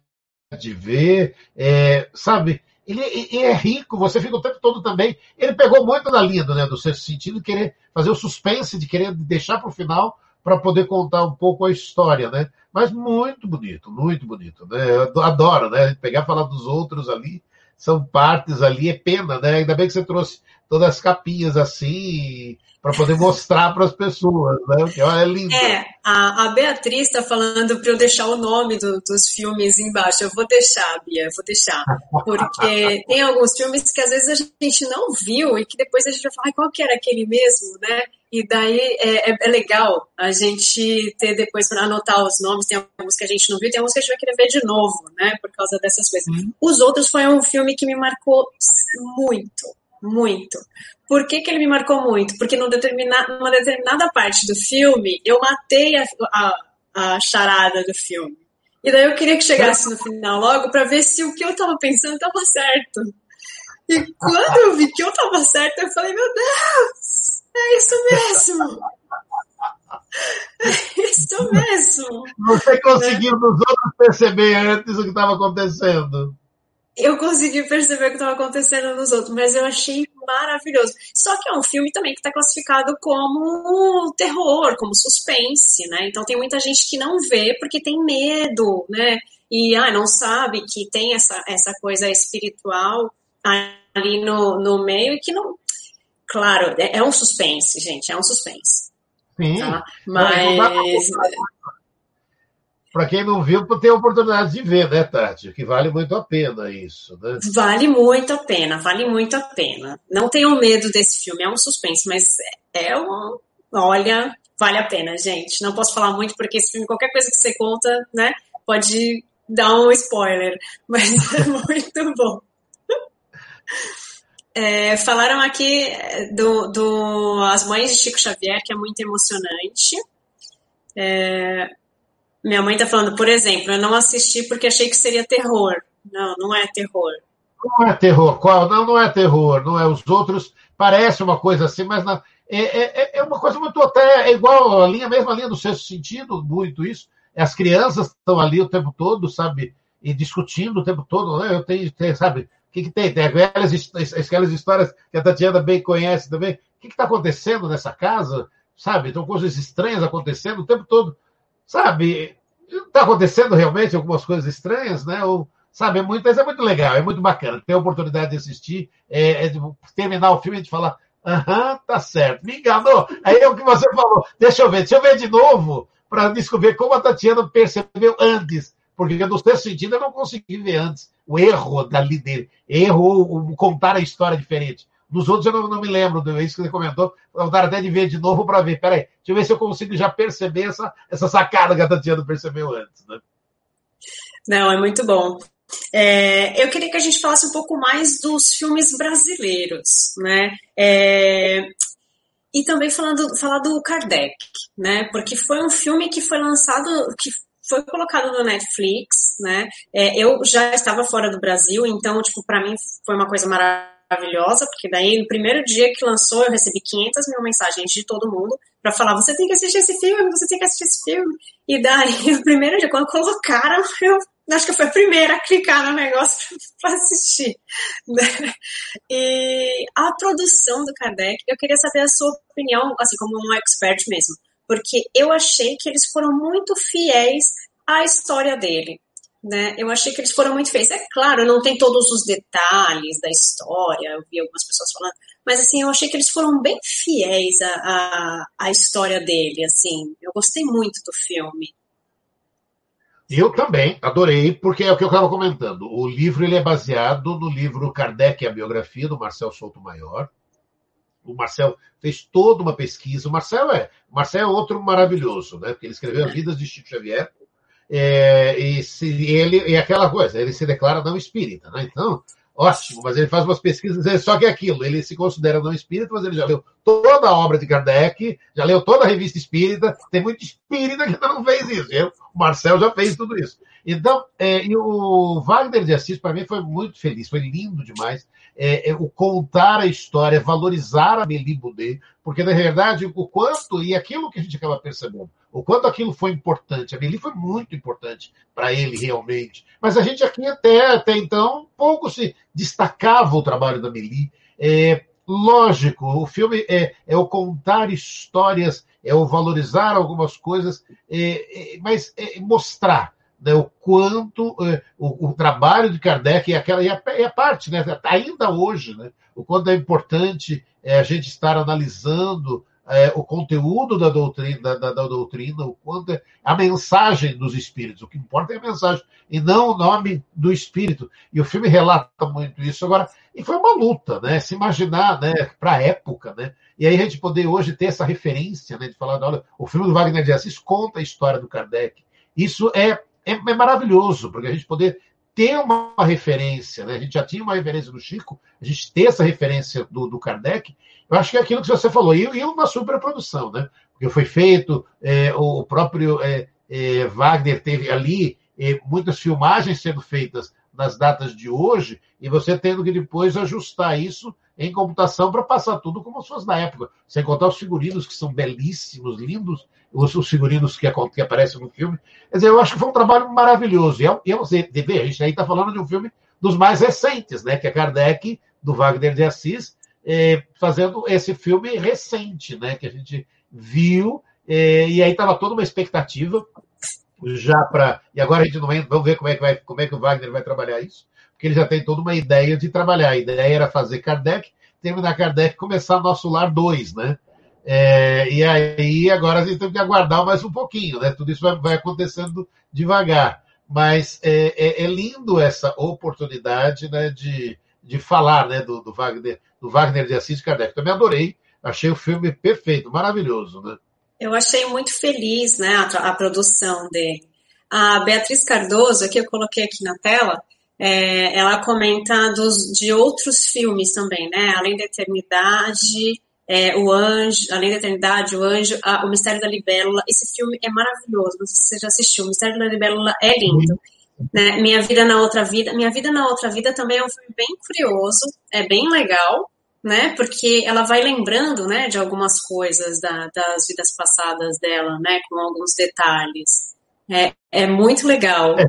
de ver, é, sabe? Ele, ele, é rico, você fica o tempo todo também. Ele pegou muito na linha né, do sexto sentido, querer fazer o suspense, de querer deixar para o final para poder contar um pouco a história, né? Mas muito bonito, muito bonito, né? Eu adoro, né? Pegar falar dos outros ali, são partes ali, é pena, né? Ainda bem que você trouxe todas as capinhas assim, para poder mostrar para as pessoas, né? Que é lindo. É, a, a Beatriz está falando para eu deixar o nome do, dos filmes embaixo. Eu vou deixar, Bia, vou deixar. Porque (laughs) tem alguns filmes que às vezes a gente não viu e que depois a gente vai falar qual que era aquele mesmo, né? E daí é, é, é legal a gente ter depois para anotar os nomes. Tem alguns que a gente não viu, tem alguns que a gente vai querer ver de novo, né? Por causa dessas coisas. Uhum. Os outros foi um filme que me marcou muito, muito. Por que, que ele me marcou muito? Porque numa determinada, numa determinada parte do filme, eu matei a, a, a charada do filme. E daí eu queria que chegasse no final logo para ver se o que eu tava pensando estava certo. E quando eu vi que eu tava certo, eu falei, meu Deus, é isso mesmo. É isso mesmo. Você conseguiu nos outros perceber antes o que estava acontecendo eu consegui perceber o que estava acontecendo nos outros, mas eu achei maravilhoso. Só que é um filme também que está classificado como terror, como suspense, né? Então tem muita gente que não vê porque tem medo, né? E ah, não sabe que tem essa, essa coisa espiritual ali no, no meio e que não. Claro, é, é um suspense, gente, é um suspense. Sim. Tá? Mas para quem não viu, ter a oportunidade de ver, né, Tati? Que vale muito a pena isso, né? Vale muito a pena, vale muito a pena. Não tenham medo desse filme, é um suspense, mas é um. Olha, vale a pena, gente. Não posso falar muito porque esse filme, qualquer coisa que você conta, né, pode dar um spoiler, (laughs) mas é muito bom. (laughs) É, falaram aqui do, do As Mães de Chico Xavier, que é muito emocionante. É, minha mãe tá falando, por exemplo, eu não assisti porque achei que seria terror. Não, não é terror. Não é terror. Qual? Não, não é terror. Não é. Os outros parece uma coisa assim, mas não. É, é, é uma coisa muito até é igual a linha, mesma linha do sexto sentido, muito isso. As crianças estão ali o tempo todo, sabe? E discutindo o tempo todo, né? Eu tenho, sabe? O que, que tem? Tem aquelas, aquelas histórias que a Tatiana bem conhece também. O que está acontecendo nessa casa? Sabe? Então, coisas estranhas acontecendo o tempo todo sabe, está acontecendo realmente algumas coisas estranhas, né? Ou, sabe, é muito, mas é muito legal, é muito bacana. Ter a oportunidade de assistir, é, é de terminar o filme e de falar, aham, tá certo, me enganou. Aí é o que você falou, deixa eu ver, deixa eu ver de novo, para descobrir como a Tatiana percebeu antes. Porque no seu sentido eu não consegui ver antes o erro dali dele. Erro contar a história diferente. Nos outros eu não, não me lembro, é isso que você comentou. Vontade até de ver de novo para ver. Peraí, deixa eu ver se eu consigo já perceber essa, essa sacada que a Tatiana percebeu antes. Né? Não, é muito bom. É, eu queria que a gente falasse um pouco mais dos filmes brasileiros, né? É, e também falando, falar do Kardec, né? Porque foi um filme que foi lançado, que foi colocado no Netflix, né? É, eu já estava fora do Brasil, então, tipo, para mim foi uma coisa maravilhosa maravilhosa, porque daí no primeiro dia que lançou eu recebi 500 mil mensagens de todo mundo para falar: você tem que assistir esse filme, você tem que assistir esse filme. E daí, (laughs) no primeiro dia, quando colocaram, eu acho que eu fui a primeira a clicar no negócio (laughs) para assistir. (laughs) E a produção do Kardec, eu queria saber a sua opinião, assim, como um expert mesmo, porque eu achei que eles foram muito fiéis à história dele. Né? Eu achei que eles foram muito feios. É claro, não tem todos os detalhes da história, eu vi algumas pessoas falando, mas assim, eu achei que eles foram bem fiéis à, à, à história dele, assim. Eu gostei muito do filme. Eu também adorei, porque é o que eu estava comentando. O livro ele é baseado no livro Kardec, a biografia do Marcel Souto Maior. O Marcel fez toda uma pesquisa. O Marcel é, o Marcel é outro maravilhoso, né? Porque ele escreveu As Vidas de Chico Xavier. É, e, se, ele, e aquela coisa, ele se declara não espírita, né? Então, ótimo, mas ele faz umas pesquisas, só que é aquilo, ele se considera não espírita, mas ele já leu toda a obra de Kardec, já leu toda a revista espírita, tem muito espírita que ainda não fez isso. Eu, o Marcel já fez tudo isso. Então, é, e o Wagner de Assis, para mim, foi muito feliz, foi lindo demais. É, é, o contar a história, valorizar a Meli Boudet, porque, na verdade, o quanto, e aquilo que a gente acaba percebendo, o quanto aquilo foi importante. A Meli foi muito importante para ele, realmente. Mas a gente aqui, até, até então, pouco se destacava o trabalho da Meli. É, lógico, o filme é, é o contar histórias, é o valorizar algumas coisas, é, é, mas é mostrar né, o quanto é, o, o, trabalho de Kardec e aquela e a, e a, parte, né, ainda hoje, né, o quanto é importante é, a gente estar analisando é, o conteúdo da doutrina, da, da, da, doutrina, o quanto é a mensagem dos espíritos. O que importa é a mensagem e não o nome do espírito. E o filme relata muito isso. Agora, e foi uma luta, né? Se imaginar, né, para a época, né? E aí a gente poder hoje ter essa referência, né, de falar, olha, o filme do Wagner de Assis conta a história do Kardec. Isso é, é, é maravilhoso, porque a gente poder ter uma referência, né? A gente já tinha uma referência do Chico, a gente ter essa referência do, do Kardec, eu acho que é aquilo que você falou, e, e uma superprodução, né? Porque foi feito, é, o próprio é, é, Wagner teve ali é, muitas filmagens sendo feitas nas datas de hoje, e você tendo que depois ajustar isso em computação para passar tudo como se fosse na época. Sem contar os figurinos que são belíssimos, lindos, os, os figurinos que, que, aparecem no filme. Quer dizer, eu acho que foi um trabalho maravilhoso. E é, é, a gente aí está falando de um filme dos mais recentes, né? Que é Kardec, do Wagner de Assis, é, fazendo esse filme recente, né? Que a gente viu, é, e aí estava toda uma expectativa já para. E agora a gente não entra, vamos ver como é, que vai, como é que o Wagner vai trabalhar isso, porque ele já tem toda uma ideia de trabalhar. A ideia era fazer Kardec, terminar Kardec começar Nosso Lar 2, né? É, e aí agora a gente tem que aguardar mais um pouquinho, né? Tudo isso vai, vai acontecendo devagar. Mas é, é, é, lindo essa oportunidade né, de, de falar né, do, do Wagner do Wagner de Assis Kardec. Também adorei, achei o filme perfeito, maravilhoso, né? Eu achei muito feliz, né, a, a produção dele. A Beatriz Cardoso, que eu coloquei aqui na tela, é, ela comenta dos, de outros filmes também, né? Além da Eternidade, é, o Anjo, Além da Eternidade, o Anjo, a, o Mistério da Libélula. Esse filme é maravilhoso. Não sei se você já assistiu. O Mistério da Libélula é lindo. Né? Minha Vida na Outra Vida. Minha Vida na Outra Vida também é um filme bem curioso, é bem legal, né? Porque ela vai lembrando, né, de algumas coisas da, das vidas passadas dela, né, com alguns detalhes. É, é muito legal. É,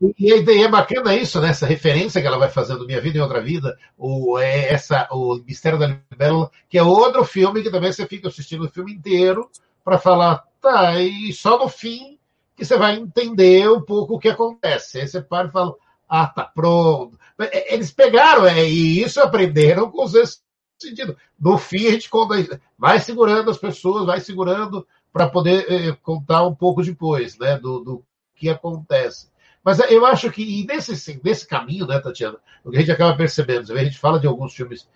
e, e é bacana isso, né? Essa referência que ela vai fazendo Minha Vida em Outra Vida, o, é essa, o Mistério da Libélula, que é outro filme que também você fica assistindo o filme inteiro para falar, tá, e só no fim que você vai entender um pouco o que acontece. Aí você para e fala, ah, tá pronto. É, eles pegaram, é, e isso aprenderam com esse sentido. No fim, a gente conta, vai segurando as pessoas, vai segurando para poder é, contar um pouco depois, né, do, do que acontece. Mas eu acho que nesse, nesse caminho, né, Tatiana, o que a gente acaba percebendo, a gente fala de alguns filmes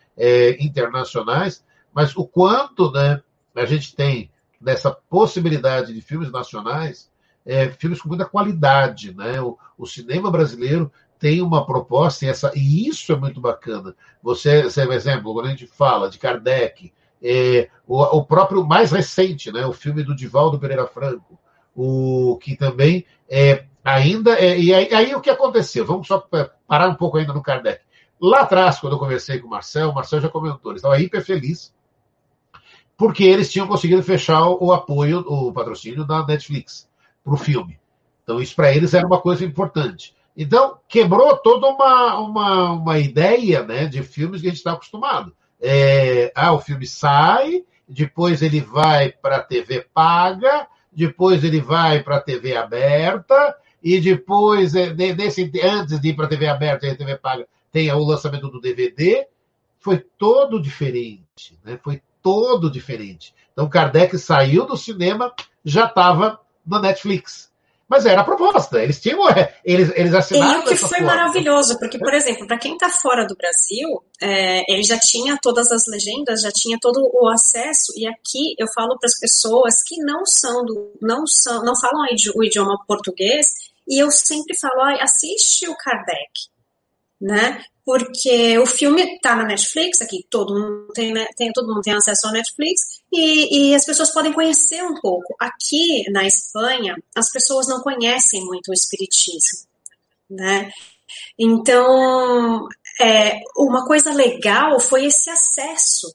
internacionais, mas o quanto né, a gente tem dessa possibilidade de filmes nacionais é, filmes com muita qualidade. Né? O, o, cinema brasileiro tem uma proposta, e, essa, e isso é muito bacana. Você, por exemplo, quando a gente fala de Kardec, é, o, o, próprio mais recente, né, o filme do Divaldo Pereira Franco, o que também é, ainda. É, e aí, aí, o que aconteceu? Vamos só parar um pouco ainda no Kardec. Lá atrás, quando eu conversei com o Marcel, o Marcel já comentou, ele estava hiper feliz, porque eles tinham conseguido fechar o apoio, o patrocínio da Netflix para o filme. Então, isso para eles era uma coisa importante. Então, quebrou toda uma, uma, uma ideia né, de filmes que a gente está acostumado. É, ah, o filme sai, depois ele vai para a TV paga, depois ele vai para a TV aberta, e depois, é, nesse, antes de ir para a TV aberta e a TV paga, tem o lançamento do DVD. Foi todo diferente, né? Foi todo diferente. Então, Kardec saiu do cinema, já estava na Netflix. Mas era a proposta, eles tinham, eles, eles assinaram. E o que foi forma. maravilhoso, porque, por exemplo, para quem está fora do Brasil, é, ele já tinha todas as legendas, já tinha todo o acesso, e aqui eu falo para as pessoas que não são do, não são, não falam o idioma português, e eu sempre falo, assiste o Kardec, né? porque o filme está na Netflix, aqui todo mundo tem, né, tem, todo mundo tem acesso ao Netflix, e, e, as pessoas podem conhecer um pouco. Aqui na Espanha, as pessoas não conhecem muito o Espiritismo, né? Então, é, uma coisa legal foi esse acesso,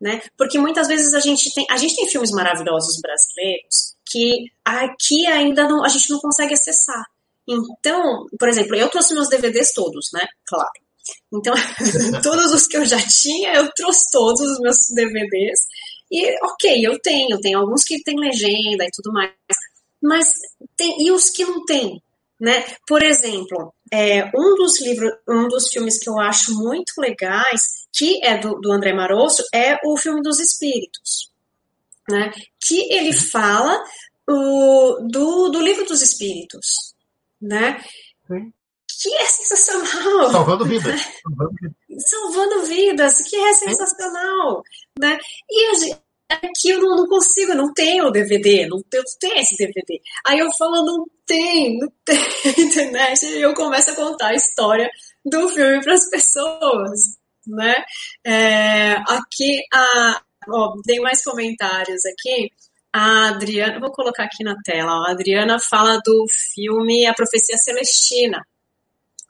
né? Porque muitas vezes a gente tem, a gente tem filmes maravilhosos brasileiros que aqui ainda não, a gente não consegue acessar. Então, por exemplo, eu trouxe meus DVDs todos, né? Claro. Então, (laughs) todos os que eu já tinha, eu trouxe todos os meus DVDs. E, ok, eu tenho, tem alguns que tem legenda e tudo mais. Mas tem, e os que não tem? Né? Por exemplo, é, um dos livros, um dos filmes que eu acho muito legais, que é do, do André Marosso, é o filme dos Espíritos. Né? Que ele fala o, do, do livro dos Espíritos. Né? Sim que é sensacional. Salvando vidas. (laughs) Salvando vidas, que é sensacional. Né? E aqui eu não, não, consigo, não tenho DVD, não tenho, tenho esse DVD. Aí eu falo, não tem, não tem (laughs) internet. E eu começo a contar a história do filme para as pessoas. Né? É, aqui, a, ó, tem mais comentários aqui. A Adriana, vou colocar aqui na tela. A Adriana fala do filme A Profecia Celestina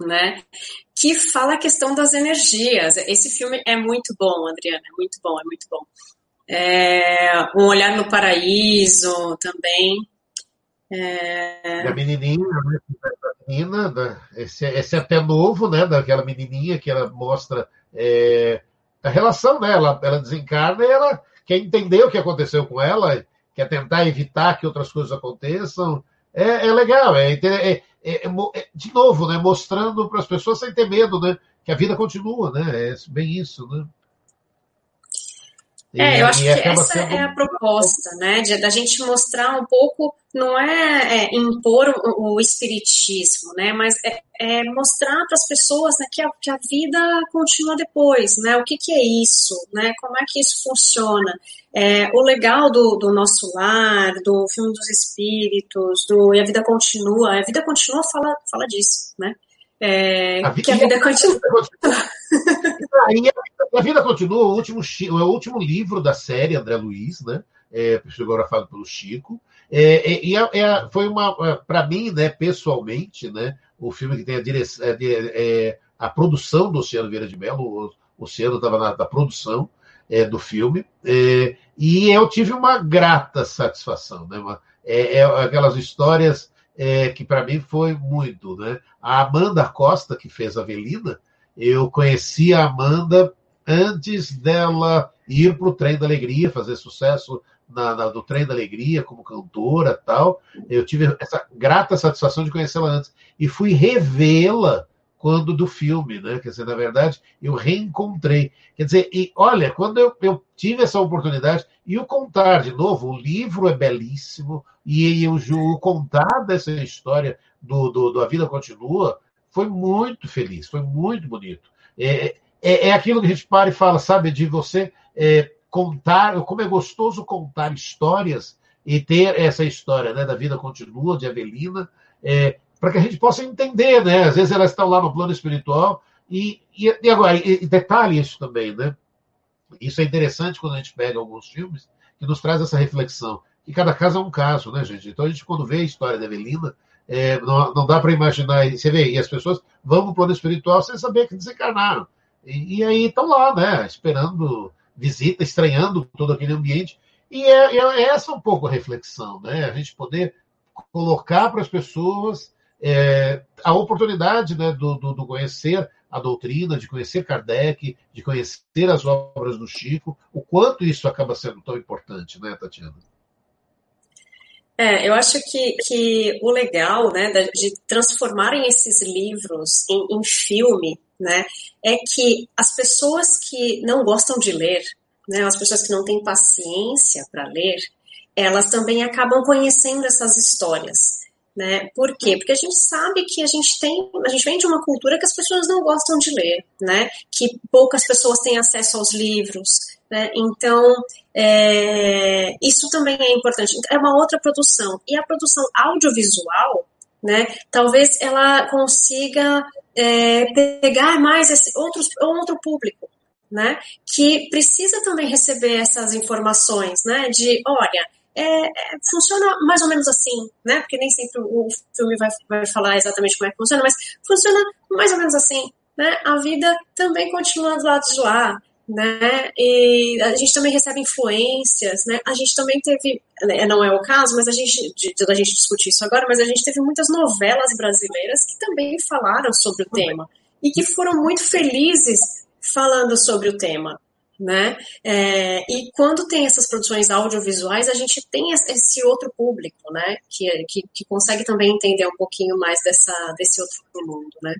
né? Que fala a questão das energias. Esse filme é muito bom, Adriana, é muito bom, é muito bom. É, um Olhar no Paraíso também. É... A menininha, né? A menina, esse, esse é até novo, né? Daquela menininha que ela mostra é, a relação, né? Ela, ela desencarna e ela quer entender o que aconteceu com ela, quer tentar evitar que outras coisas aconteçam. É, é legal, é, é, é, é, é, de novo, né, mostrando para as pessoas sem ter medo, né, que a vida continua, né, é bem isso, né. E, é, eu acho que essa sendo... é a proposta, né, de, da gente mostrar um pouco, não é, é impor o, o, espiritismo, né, mas é, é mostrar para as pessoas né, que, a, que a vida continua depois, né, o que, que é isso, né, como é que isso funciona. É, o legal do, do nosso lar, do filme dos espíritos, do E a Vida Continua, a Vida Continua fala, fala disso, né, é, a que a vida continua. (laughs) a, vida continua, o último, o último livro da série, André Luiz, né? É, psicografado pelo Chico. É, é, e é, é foi uma, é, para mim, né, pessoalmente, né, o filme que tem a, direção, a produção do Oceano Vieira de Mello, o Oceano estava na, na, produção do filme, e eu tive uma grata satisfação, né? Uma, é, aquelas histórias é, que para mim foi muito. Né? A Amanda Costa, que fez a Avelina, eu conheci a Amanda antes dela ir para o Trem da Alegria, fazer sucesso na, na, do Trem da Alegria como cantora tal. Eu tive essa grata satisfação de conhecê-la antes. E fui revê-la quando do filme, né? Quer dizer, na verdade, eu reencontrei. Quer dizer, e olha, quando eu, eu tive essa oportunidade, e o contar, de novo, o livro é belíssimo, e eu, o contar dessa história do, do, do A Vida Continua foi muito feliz, foi muito bonito. É, é, é aquilo que a gente para e fala, sabe, de você é, contar, como é gostoso contar histórias e ter essa história né, da Vida Continua, de Avelina, é, para que a gente possa entender, né? Às vezes elas estão lá no plano espiritual. E, e, e agora, e, detalhe isso também, né? Isso é interessante quando a gente pega alguns filmes que nos traz essa reflexão. Que cada caso é um caso, né, gente? Então a gente, quando vê a história da Evelina, É, não, não, dá para imaginar. Você vê, e as pessoas vão para o plano espiritual sem saber que desencarnaram. E, e aí estão lá, né? Esperando visita, estranhando todo aquele ambiente. E é, é essa um pouco a reflexão, né? A gente poder colocar para as pessoas é, a oportunidade né, do, do, do, conhecer a doutrina, de conhecer Kardec, de conhecer as obras do Chico, o quanto isso acaba sendo tão importante, né, Tatiana? É, eu acho que, que o legal né, de transformarem esses livros em, em filme né, é que as pessoas que não gostam de ler, né, as pessoas que não têm paciência para ler, elas também acabam conhecendo essas histórias. Né? Por quê? Porque a gente sabe que a gente tem, a gente vem de uma cultura que as pessoas não gostam de ler, né? Que poucas pessoas têm acesso aos livros, né? Então é, isso também é importante. É uma outra produção e a produção audiovisual, né? Talvez ela consiga é, pegar mais esse outros, outro público, né? Que precisa também receber essas informações, né? De, olha, é, é, funciona mais ou menos assim, né? Porque nem sempre o filme vai, vai falar exatamente como é que funciona, mas funciona mais ou menos assim, né? A vida também continua do lado de lá, né? E a gente também recebe influências, né? A gente também teve, né, não é o caso, mas a gente, de, de a gente discutir isso agora, mas a gente teve muitas novelas brasileiras que também falaram sobre o tema e que foram muito felizes falando sobre o tema, né? É, e quando tem essas produções audiovisuais, a gente tem esse outro público, né? Que, que, que consegue também entender um pouquinho mais dessa, desse outro mundo, né?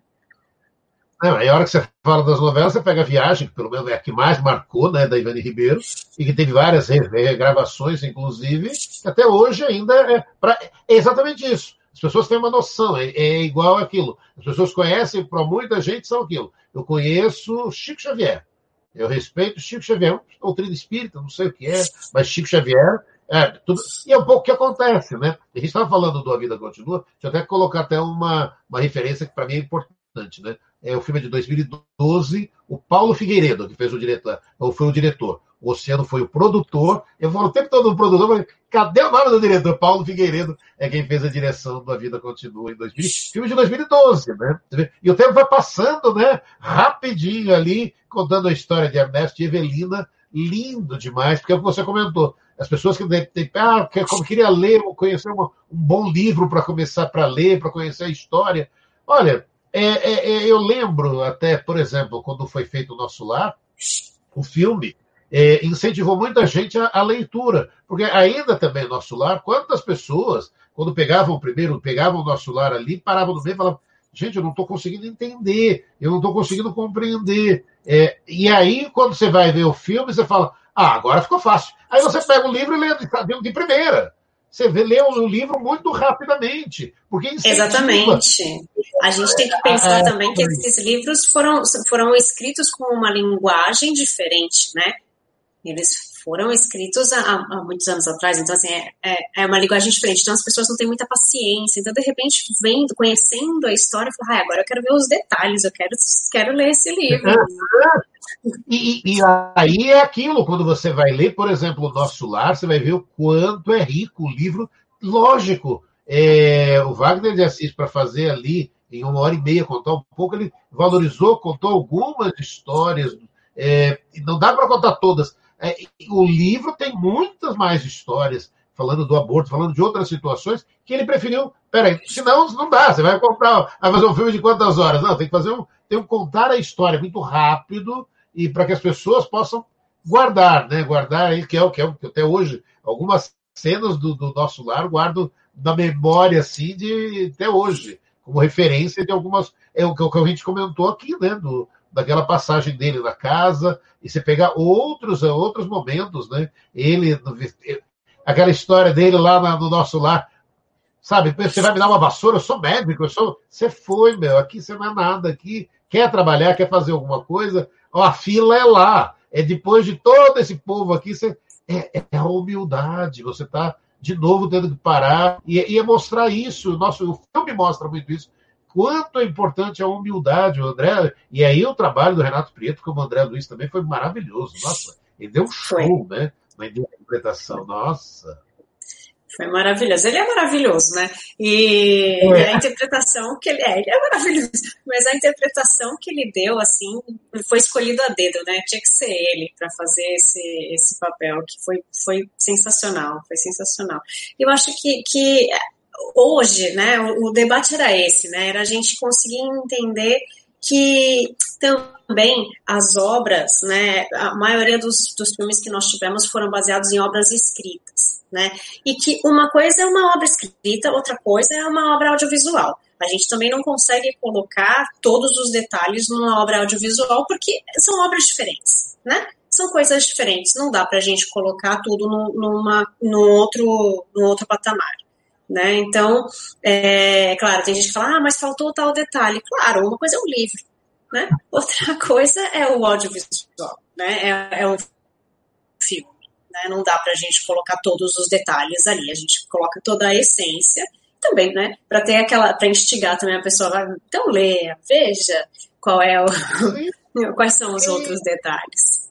Não, aí a hora que você fala das novelas, você pega a Viagem, que pelo menos é a que mais marcou, né, da Ivani Ribeiro, e que teve várias regravações, inclusive, que até hoje ainda é, pra, é exatamente isso. As pessoas têm uma noção, é, é igual aquilo. As pessoas conhecem, para muita gente, são aquilo. Eu conheço Chico Xavier. Eu respeito Chico Xavier, doutrina espírita, não sei o que é, mas Chico Xavier é, tudo, e é um pouco o que acontece, né? A gente estava falando do A Vida Continua, deixa eu até colocar até uma, uma referência que para mim é importante, né? É o filme de 2012, o Paulo Figueiredo, que fez o diretor, ou foi o diretor. O Oceano foi o produtor. Eu falo o tempo todo do produtor, mas cadê o nome do diretor? Paulo Figueiredo é quem fez a direção do A Vida Continua em 2000, filme de 2012, né? E o tempo vai passando, né? Rapidinho ali, contando a história de Ernesto e Evelina, lindo demais, porque é o que você comentou. As pessoas que ah, como queria ler, conhecer um bom livro para começar para ler, para conhecer a história. Olha, é, é, é, eu lembro até, por exemplo, quando foi feito o Nosso Lar, o filme, é, incentivou muita gente à, leitura, porque ainda também Nosso Lar, quantas pessoas, quando pegavam o primeiro, pegavam o Nosso Lar ali, paravam no meio e falavam, gente, eu não estou conseguindo entender, eu não estou conseguindo compreender. É, e aí, quando você vai ver o filme, você fala, ah, agora ficou fácil. Aí você pega o livro e lê de, de primeira. Você vê, lê o livro muito rapidamente. Porque Exatamente. A gente tem que pensar também que esses livros foram, foram escritos com uma linguagem diferente, né? Eles foram escritos há, há, muitos anos atrás, então assim, é, é, é, uma linguagem diferente, então as pessoas não têm muita paciência, então de repente vendo, conhecendo a história, fala, ah, agora eu quero ver os detalhes, eu quero, quero ler esse livro. (laughs) E, e, aí é aquilo, quando você vai ler, por exemplo, o Nosso Lar, você vai ver o quanto é rico o livro, lógico, é, o Wagner de Assis, para fazer ali, em uma hora e meia, contar um pouco, ele valorizou, contou algumas histórias, é, não dá para contar todas, é, o livro tem muitas mais histórias falando do aborto, falando de outras situações, que ele preferiu. Peraí, senão não dá, você vai comprar, vai fazer um filme de quantas horas? Não, tem que fazer um. Tem que contar a história muito rápido e para que as pessoas possam guardar, né? Guardar aí, que é o que é até hoje, algumas cenas do, do nosso lar guardo na memória assim de até hoje, como referência de algumas. É o que a gente comentou aqui, né? Do, daquela passagem dele na casa, e você pegar outros, outros momentos, né? Ele, aquela história dele lá no nosso lar, sabe? Você vai me dar uma vassoura, eu sou médico, eu sou. Você foi, meu, aqui você não é nada, aqui quer trabalhar, quer fazer alguma coisa, ó, a fila é lá. É depois de todo esse povo aqui, você... é, é a humildade, você está de novo tendo que parar e, e é mostrar isso. Nosso o filme mostra muito isso quanto é importante a humildade, o André. E aí o trabalho do Renato Prieto, como o André Luiz também, foi maravilhoso. Nossa, ele deu um show, foi. né? Na interpretação. Nossa. Foi maravilhoso. Ele é maravilhoso, né? E, é. a interpretação que ele é, ele é maravilhoso. Mas a interpretação que ele deu, assim, foi escolhido a dedo, né? Tinha que ser ele para fazer esse, esse papel, que foi, foi sensacional, foi sensacional. Eu acho que, que hoje, né, o, debate era esse, né? Era a gente conseguir entender que também as obras, né, a maioria dos, dos filmes que nós tivemos foram baseados em obras escritas, né, e que uma coisa é uma obra escrita, outra coisa é uma obra audiovisual. A gente também não consegue colocar todos os detalhes numa obra audiovisual porque são obras diferentes, né? São coisas diferentes, não dá para a gente colocar tudo numa, no outro, no outro patamar. Né? Então, é claro, tem gente que fala, ah, mas faltou tal detalhe. Claro, uma coisa é um livro, né? (laughs) Outra coisa é o audiovisual, né? É, é um filme, né? Não dá para a gente colocar todos os detalhes ali, a gente coloca toda a essência também, né? Para ter aquela, para instigar também a pessoa, vai, então leia, veja qual é o, (laughs) quais são os outros detalhes.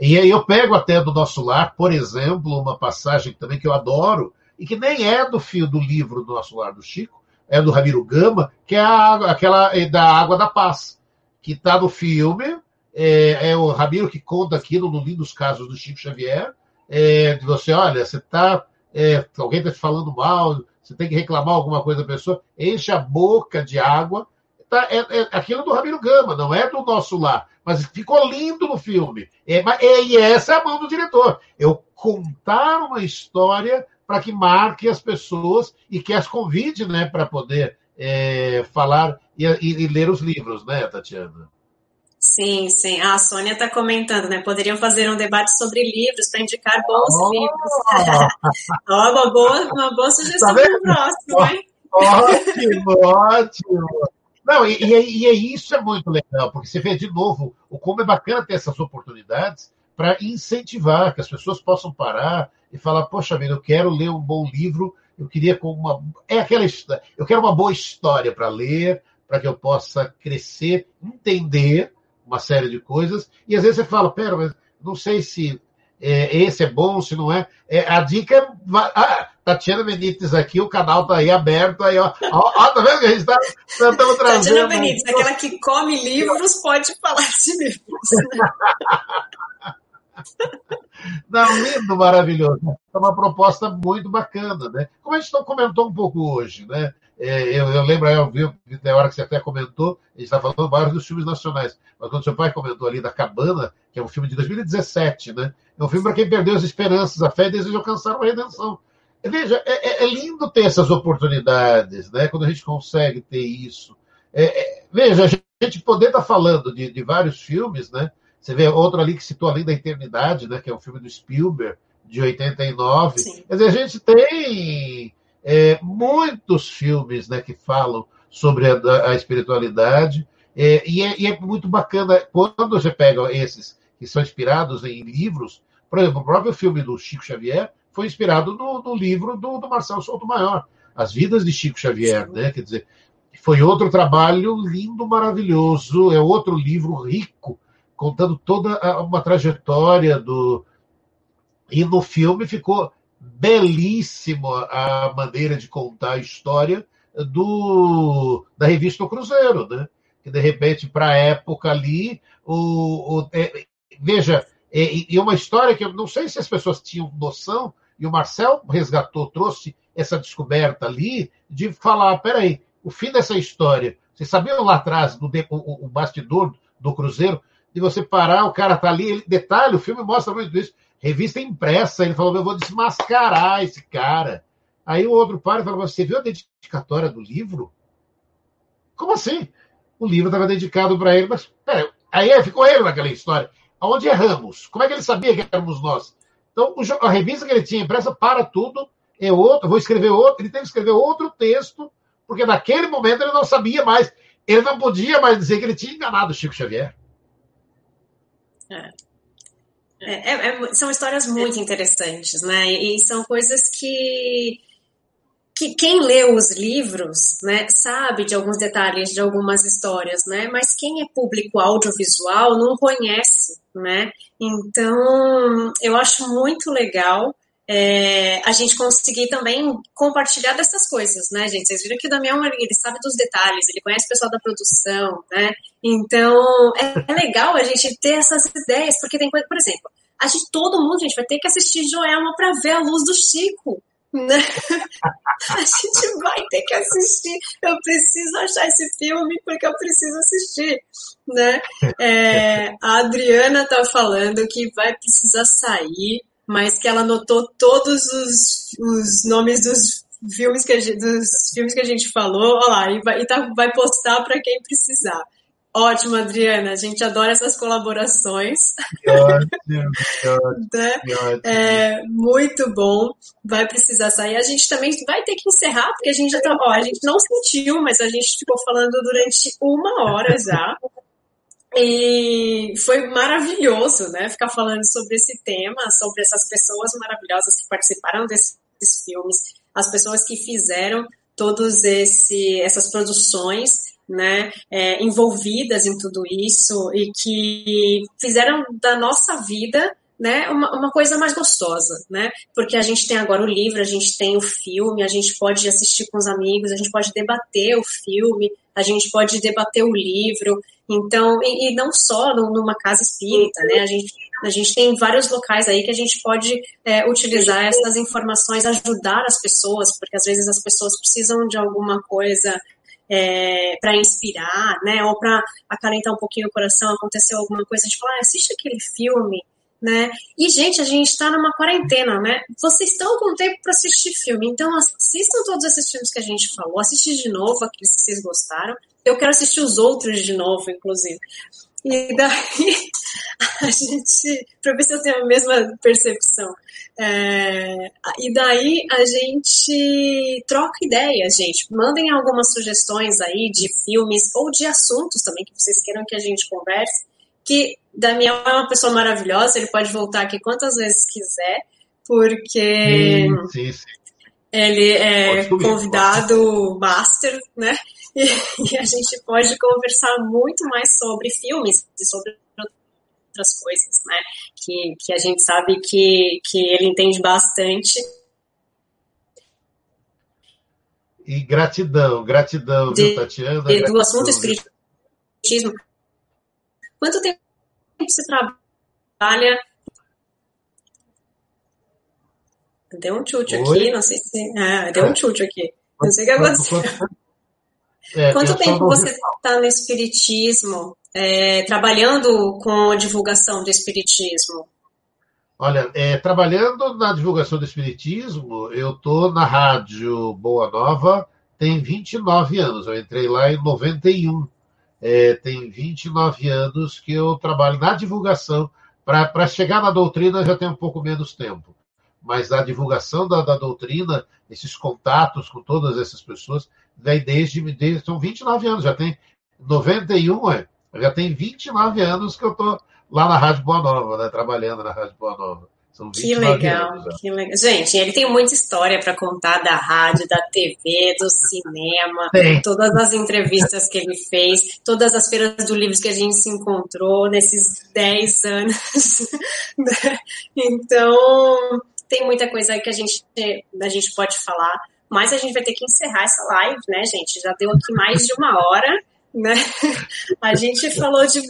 E aí eu pego até do nosso lar, por exemplo, uma passagem também que eu adoro, e que nem é do fio do livro do nosso lar do Chico, é do Ramiro Gama, que é a, aquela é da Água da Paz, que está no filme, é, é, o Ramiro que conta aquilo no Lindos Casos do Chico Xavier, é, de você, olha, você está, é, alguém está te falando mal, você tem que reclamar alguma coisa da pessoa, enche a boca de água, tá, é, é aquilo do Ramiro Gama, não é do nosso lar, mas ficou lindo no filme. É, é, e essa é a mão do diretor. Eu contar uma história para que marque as pessoas e que as convide né, para poder é, falar e, e, e, ler os livros, né, Tatiana? Sim, sim. Ah, a Sônia está comentando, né? Poderiam fazer um debate sobre livros para indicar bons oh! livros. (laughs) oh, uma, boa, uma boa sugestão tá para o próximo, hein? (laughs) Ótimo, ótimo. Não, e, e, e, isso é muito legal, porque você vê de novo o como é bacana ter essas oportunidades para incentivar que as pessoas possam parar e falar, poxa vida, eu quero ler um bom livro, eu queria com uma. É aquela história, eu quero uma boa história para ler, para que eu possa crescer, entender uma série de coisas, e às vezes você fala, pera, mas não sei se é, esse é bom, se não é. é a dica é. Ah, Tatiana Benítez aqui, o canal tá aí aberto, aí, ó. ó, ó tá vendo que a gente tá, tá trazendo. Tatiana Benítez, aquela que come livros, pode falar de livros. (laughs) Não, lindo, maravilhoso. É uma proposta muito bacana, né? Como a gente comentou um pouco hoje, né? É, eu, eu, lembro, eu vi na hora que você até comentou, a gente está falando vários dos filmes nacionais, mas quando seu pai comentou ali da Cabana, que é um filme de 2017, né? É um filme para quem perdeu as esperanças, a fé e deseja alcançar uma redenção. Veja, é, é, lindo ter essas oportunidades, né? Quando a gente consegue ter isso. É, é veja, a gente poder estar tá falando de, de vários filmes, né? Você vê outro ali que citou Além da Eternidade, né, que é um filme do Spielberg, de 89. Sim. Quer dizer, a gente tem é, muitos filmes né, que falam sobre a, a espiritualidade, é, e, é, e, é, muito bacana quando você pega esses que são inspirados em livros. Por exemplo, o próprio filme do Chico Xavier foi inspirado no, no livro do, do Marcelo Souto Maior, As Vidas de Chico Xavier, Sim. né? Quer dizer, foi outro trabalho lindo, maravilhoso, é outro livro rico contando toda uma trajetória do. E no filme ficou belíssimo a maneira de contar a história do da revista O Cruzeiro, né? Que de repente, para a época ali, o, o é, veja, é, uma história que eu não sei se as pessoas tinham noção, e o Marcel resgatou, trouxe essa descoberta ali, de falar: peraí, o fim dessa história. Vocês sabiam lá atrás, no, o, o bastidor do Cruzeiro, de você parar, o cara tá ali. Ele, detalhe, o filme mostra muito isso. Revista impressa, ele falou: eu vou desmascarar esse cara. Aí o outro para e fala: você viu a dedicatória do livro? Como assim? O livro estava dedicado para ele, mas pera, aí ficou ele naquela história. Aonde erramos? Como é que ele sabia que éramos nós? Então, a revista que ele tinha impressa para tudo, é outro, vou escrever outro, ele tem que escrever outro texto, porque naquele momento ele não sabia mais, ele não podia mais dizer que ele tinha enganado Chico Xavier. É. É, é, é, são histórias muito interessantes, né? E são coisas que, que quem lê os livros, né, sabe de alguns detalhes de algumas histórias, né? Mas quem é público audiovisual não conhece, né? Então, eu acho muito legal é, a gente conseguir também compartilhar dessas coisas, né, gente? Vocês viram que o Damião, ele, sabe dos detalhes, ele conhece o pessoal da produção, né? Então, é, é legal a gente ter essas ideias, porque tem coisa, por exemplo, a gente, todo mundo, gente, vai ter que assistir Joelma para ver a luz do Chico. Né? (laughs) A gente vai ter que assistir. Eu preciso achar esse filme porque eu preciso assistir, né? É, a Adriana tá falando que vai precisar sair, mas que ela anotou todos os, os nomes dos filmes que a gente, dos filmes que a gente falou, olha lá, e vai, e tá, vai postar para quem precisar. Ótimo, Adriana. A gente adora essas colaborações. Que ótimo, que (laughs) ótimo, né? que ótimo. É, muito bom. Vai precisar sair. A gente também vai ter que encerrar, porque a gente já tá. Ó, a gente não sentiu, mas a gente ficou falando durante uma hora já. E foi maravilhoso, né? Ficar falando sobre esse tema, sobre essas pessoas maravilhosas que participaram desses filmes, as pessoas que fizeram todas essas produções né, é, envolvidas em tudo isso e que fizeram da nossa vida né, uma, uma, coisa mais gostosa, né? Porque a gente tem agora o livro, a gente tem o filme, a gente pode assistir com os amigos, a gente pode debater o filme, a gente pode debater o livro, então, e, e não só numa casa espírita, né? A gente, a gente tem vários locais aí que a gente pode é, utilizar essas informações, ajudar as pessoas, porque às vezes as pessoas precisam de alguma coisa é, para inspirar, né? Ou para acalentar um pouquinho o coração, aconteceu alguma coisa, a gente ah, assiste aquele filme, né? E, gente, a gente está numa quarentena, né? Vocês estão com tempo para assistir filme, então assistam todos esses filmes que a gente falou, assistam de novo aqueles que vocês gostaram. Eu quero assistir os outros de novo, inclusive. E daí (laughs) a gente, para ver se eu tenho a mesma percepção. É, e daí a gente troca ideias, gente. Mandem algumas sugestões aí de filmes ou de assuntos também que vocês queiram que a gente converse. Que Daniel é uma pessoa maravilhosa, ele pode voltar aqui quantas vezes quiser, porque sim, sim, sim. ele é convidado master, né? (laughs) E, e, a gente pode conversar muito mais sobre filmes e sobre outras coisas, né? Que, que a gente sabe que, que ele entende bastante. E gratidão, gratidão, de, viu, Tatiana? De, do assunto espiritismo. Quanto tempo você trabalha? Deu um chute aqui, não sei se. Ah, deu um chute aqui. Não sei o que aconteceu. É, Quanto tempo você está no Espiritismo, é, trabalhando com a divulgação do Espiritismo? Olha, é, trabalhando na divulgação do Espiritismo, eu estou na Rádio Boa Nova tem 29 anos. Eu entrei lá em 91. É, tem 29 anos que eu trabalho na divulgação. Para chegar na doutrina já tem um pouco menos tempo. Mas a divulgação da, da doutrina, esses contatos com todas essas pessoas, daí desde, desde são 29 anos, já tem 91, é, já tem 29 anos que eu estou lá na Rádio Boa Nova, né, trabalhando na Rádio Boa Nova. São que legal, anos, que legal. Gente, ele tem muita história para contar da rádio, da TV, do cinema, Sim. todas as entrevistas que ele fez, todas as feiras do livro que a gente se encontrou nesses 10 anos. (laughs) Né? então, tem muita coisa aí que a gente, a gente pode falar. Mas a gente vai ter que encerrar essa live, né, gente? Já deu aqui mais de uma hora, né? A gente falou de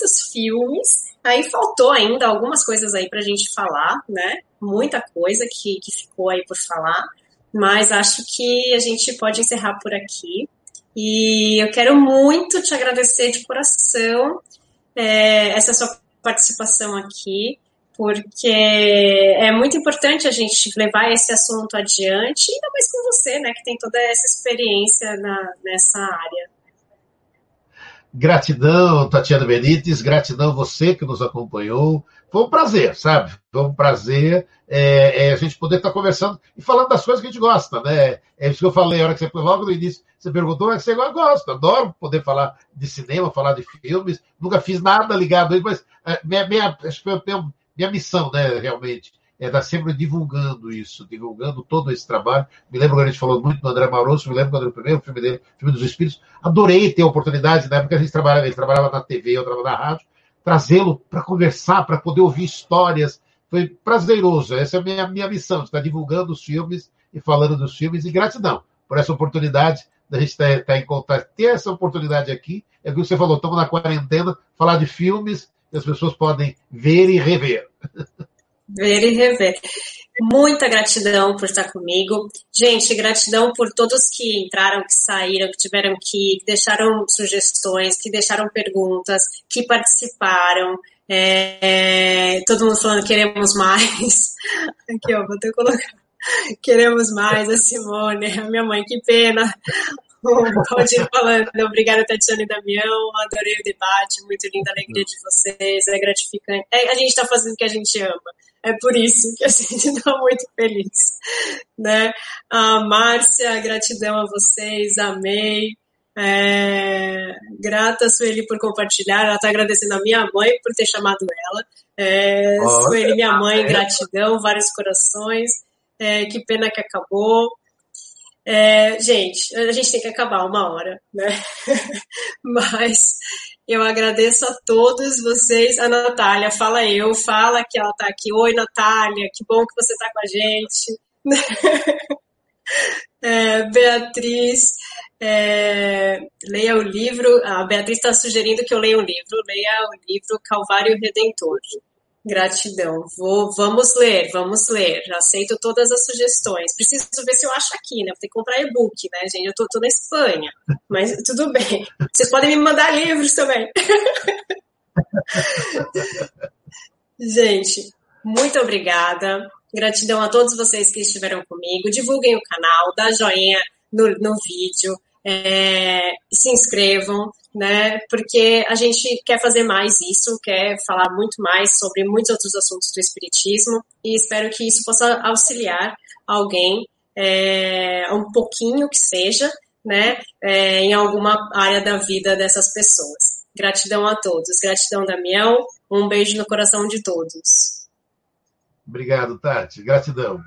muitos filmes, aí faltou ainda algumas coisas aí pra gente falar, né? Muita coisa que, que ficou aí por falar, mas acho que a gente pode encerrar por aqui. E eu quero muito te agradecer de coração é, essa sua participação aqui porque é muito importante a gente levar esse assunto adiante, ainda mais com você, né, que tem toda essa experiência na, nessa área. Gratidão, Tatiana Benites, gratidão você que nos acompanhou. Foi um prazer, sabe? Foi um prazer é, é, a gente poder estar conversando e falando das coisas que a gente gosta, né? É isso que eu falei, a hora que você logo no início, você perguntou, é que você gosta. Adoro poder falar de cinema, falar de filmes. Nunca fiz nada ligado a isso, mas é, minha, minha, eu minha missão, né, realmente, é estar sempre divulgando isso, divulgando todo esse trabalho. Me lembro quando a gente falou muito do André Marosso, me lembro quando o primeiro filme dele, Filme dos Espíritos. Adorei ter a oportunidade, na época a gente trabalhava, ele trabalhava na TV, eu trabalhava na rádio, trazê-lo para conversar, para poder ouvir histórias, foi prazeroso. Essa é a minha, minha missão, estar divulgando os filmes e falando dos filmes. E gratidão por essa oportunidade da gente estar, estar em contato. Ter essa oportunidade aqui, é o que você falou, estamos na quarentena, falar de filmes que as pessoas podem ver e rever. (laughs) Ver e rever. Muita gratidão por estar comigo. Gente, gratidão por todos que entraram, que saíram, que tiveram que, que deixaram sugestões, que deixaram perguntas, que participaram. É, todo mundo falando queremos mais. (laughs) Aqui, ó, vou até colocar. Queremos mais a Simone, a minha mãe, que pena. (laughs) O Claudinho falando, obrigada, Tatiana e Damião, adorei o debate, muito linda a alegria de vocês, é gratificante. É, a gente está fazendo o que a gente ama, é por isso que a gente está (laughs) muito feliz. Né? A Márcia, gratidão a vocês, amei. É, grata, Sueli, por compartilhar. Ela está agradecendo a minha mãe por ter chamado ela. É, Sueli, minha mãe, gratidão, vários corações. É, que pena que acabou. É, gente, a gente tem que acabar uma hora, né? (laughs) Mas eu agradeço a todos vocês. A Natália, fala eu, fala que ela tá aqui. Oi, Natália, que bom que você tá com a gente. (laughs) É, Beatriz, é, leia o livro. A Beatriz está sugerindo que eu leia um livro. Leia o livro Calvário Redentor. Gratidão. Vou, vamos ler, vamos ler. Aceito todas as sugestões. Preciso ver se eu acho aqui, né? Vou ter que comprar e-book, né, gente? Eu tô, tô na Espanha, mas tudo bem. Vocês podem me mandar livros também. (laughs) gente, muito obrigada. Gratidão a todos vocês que estiveram comigo. Divulguem o canal, dá joinha no, no vídeo, é, se inscrevam né? Porque a gente quer fazer mais isso, quer falar muito mais sobre muitos outros assuntos do espiritismo e espero que isso possa auxiliar alguém é, um pouquinho que seja, né? É, em alguma área da vida dessas pessoas. Gratidão a todos. Gratidão, Damião. Um beijo no coração de todos. Obrigado, Tati. Gratidão.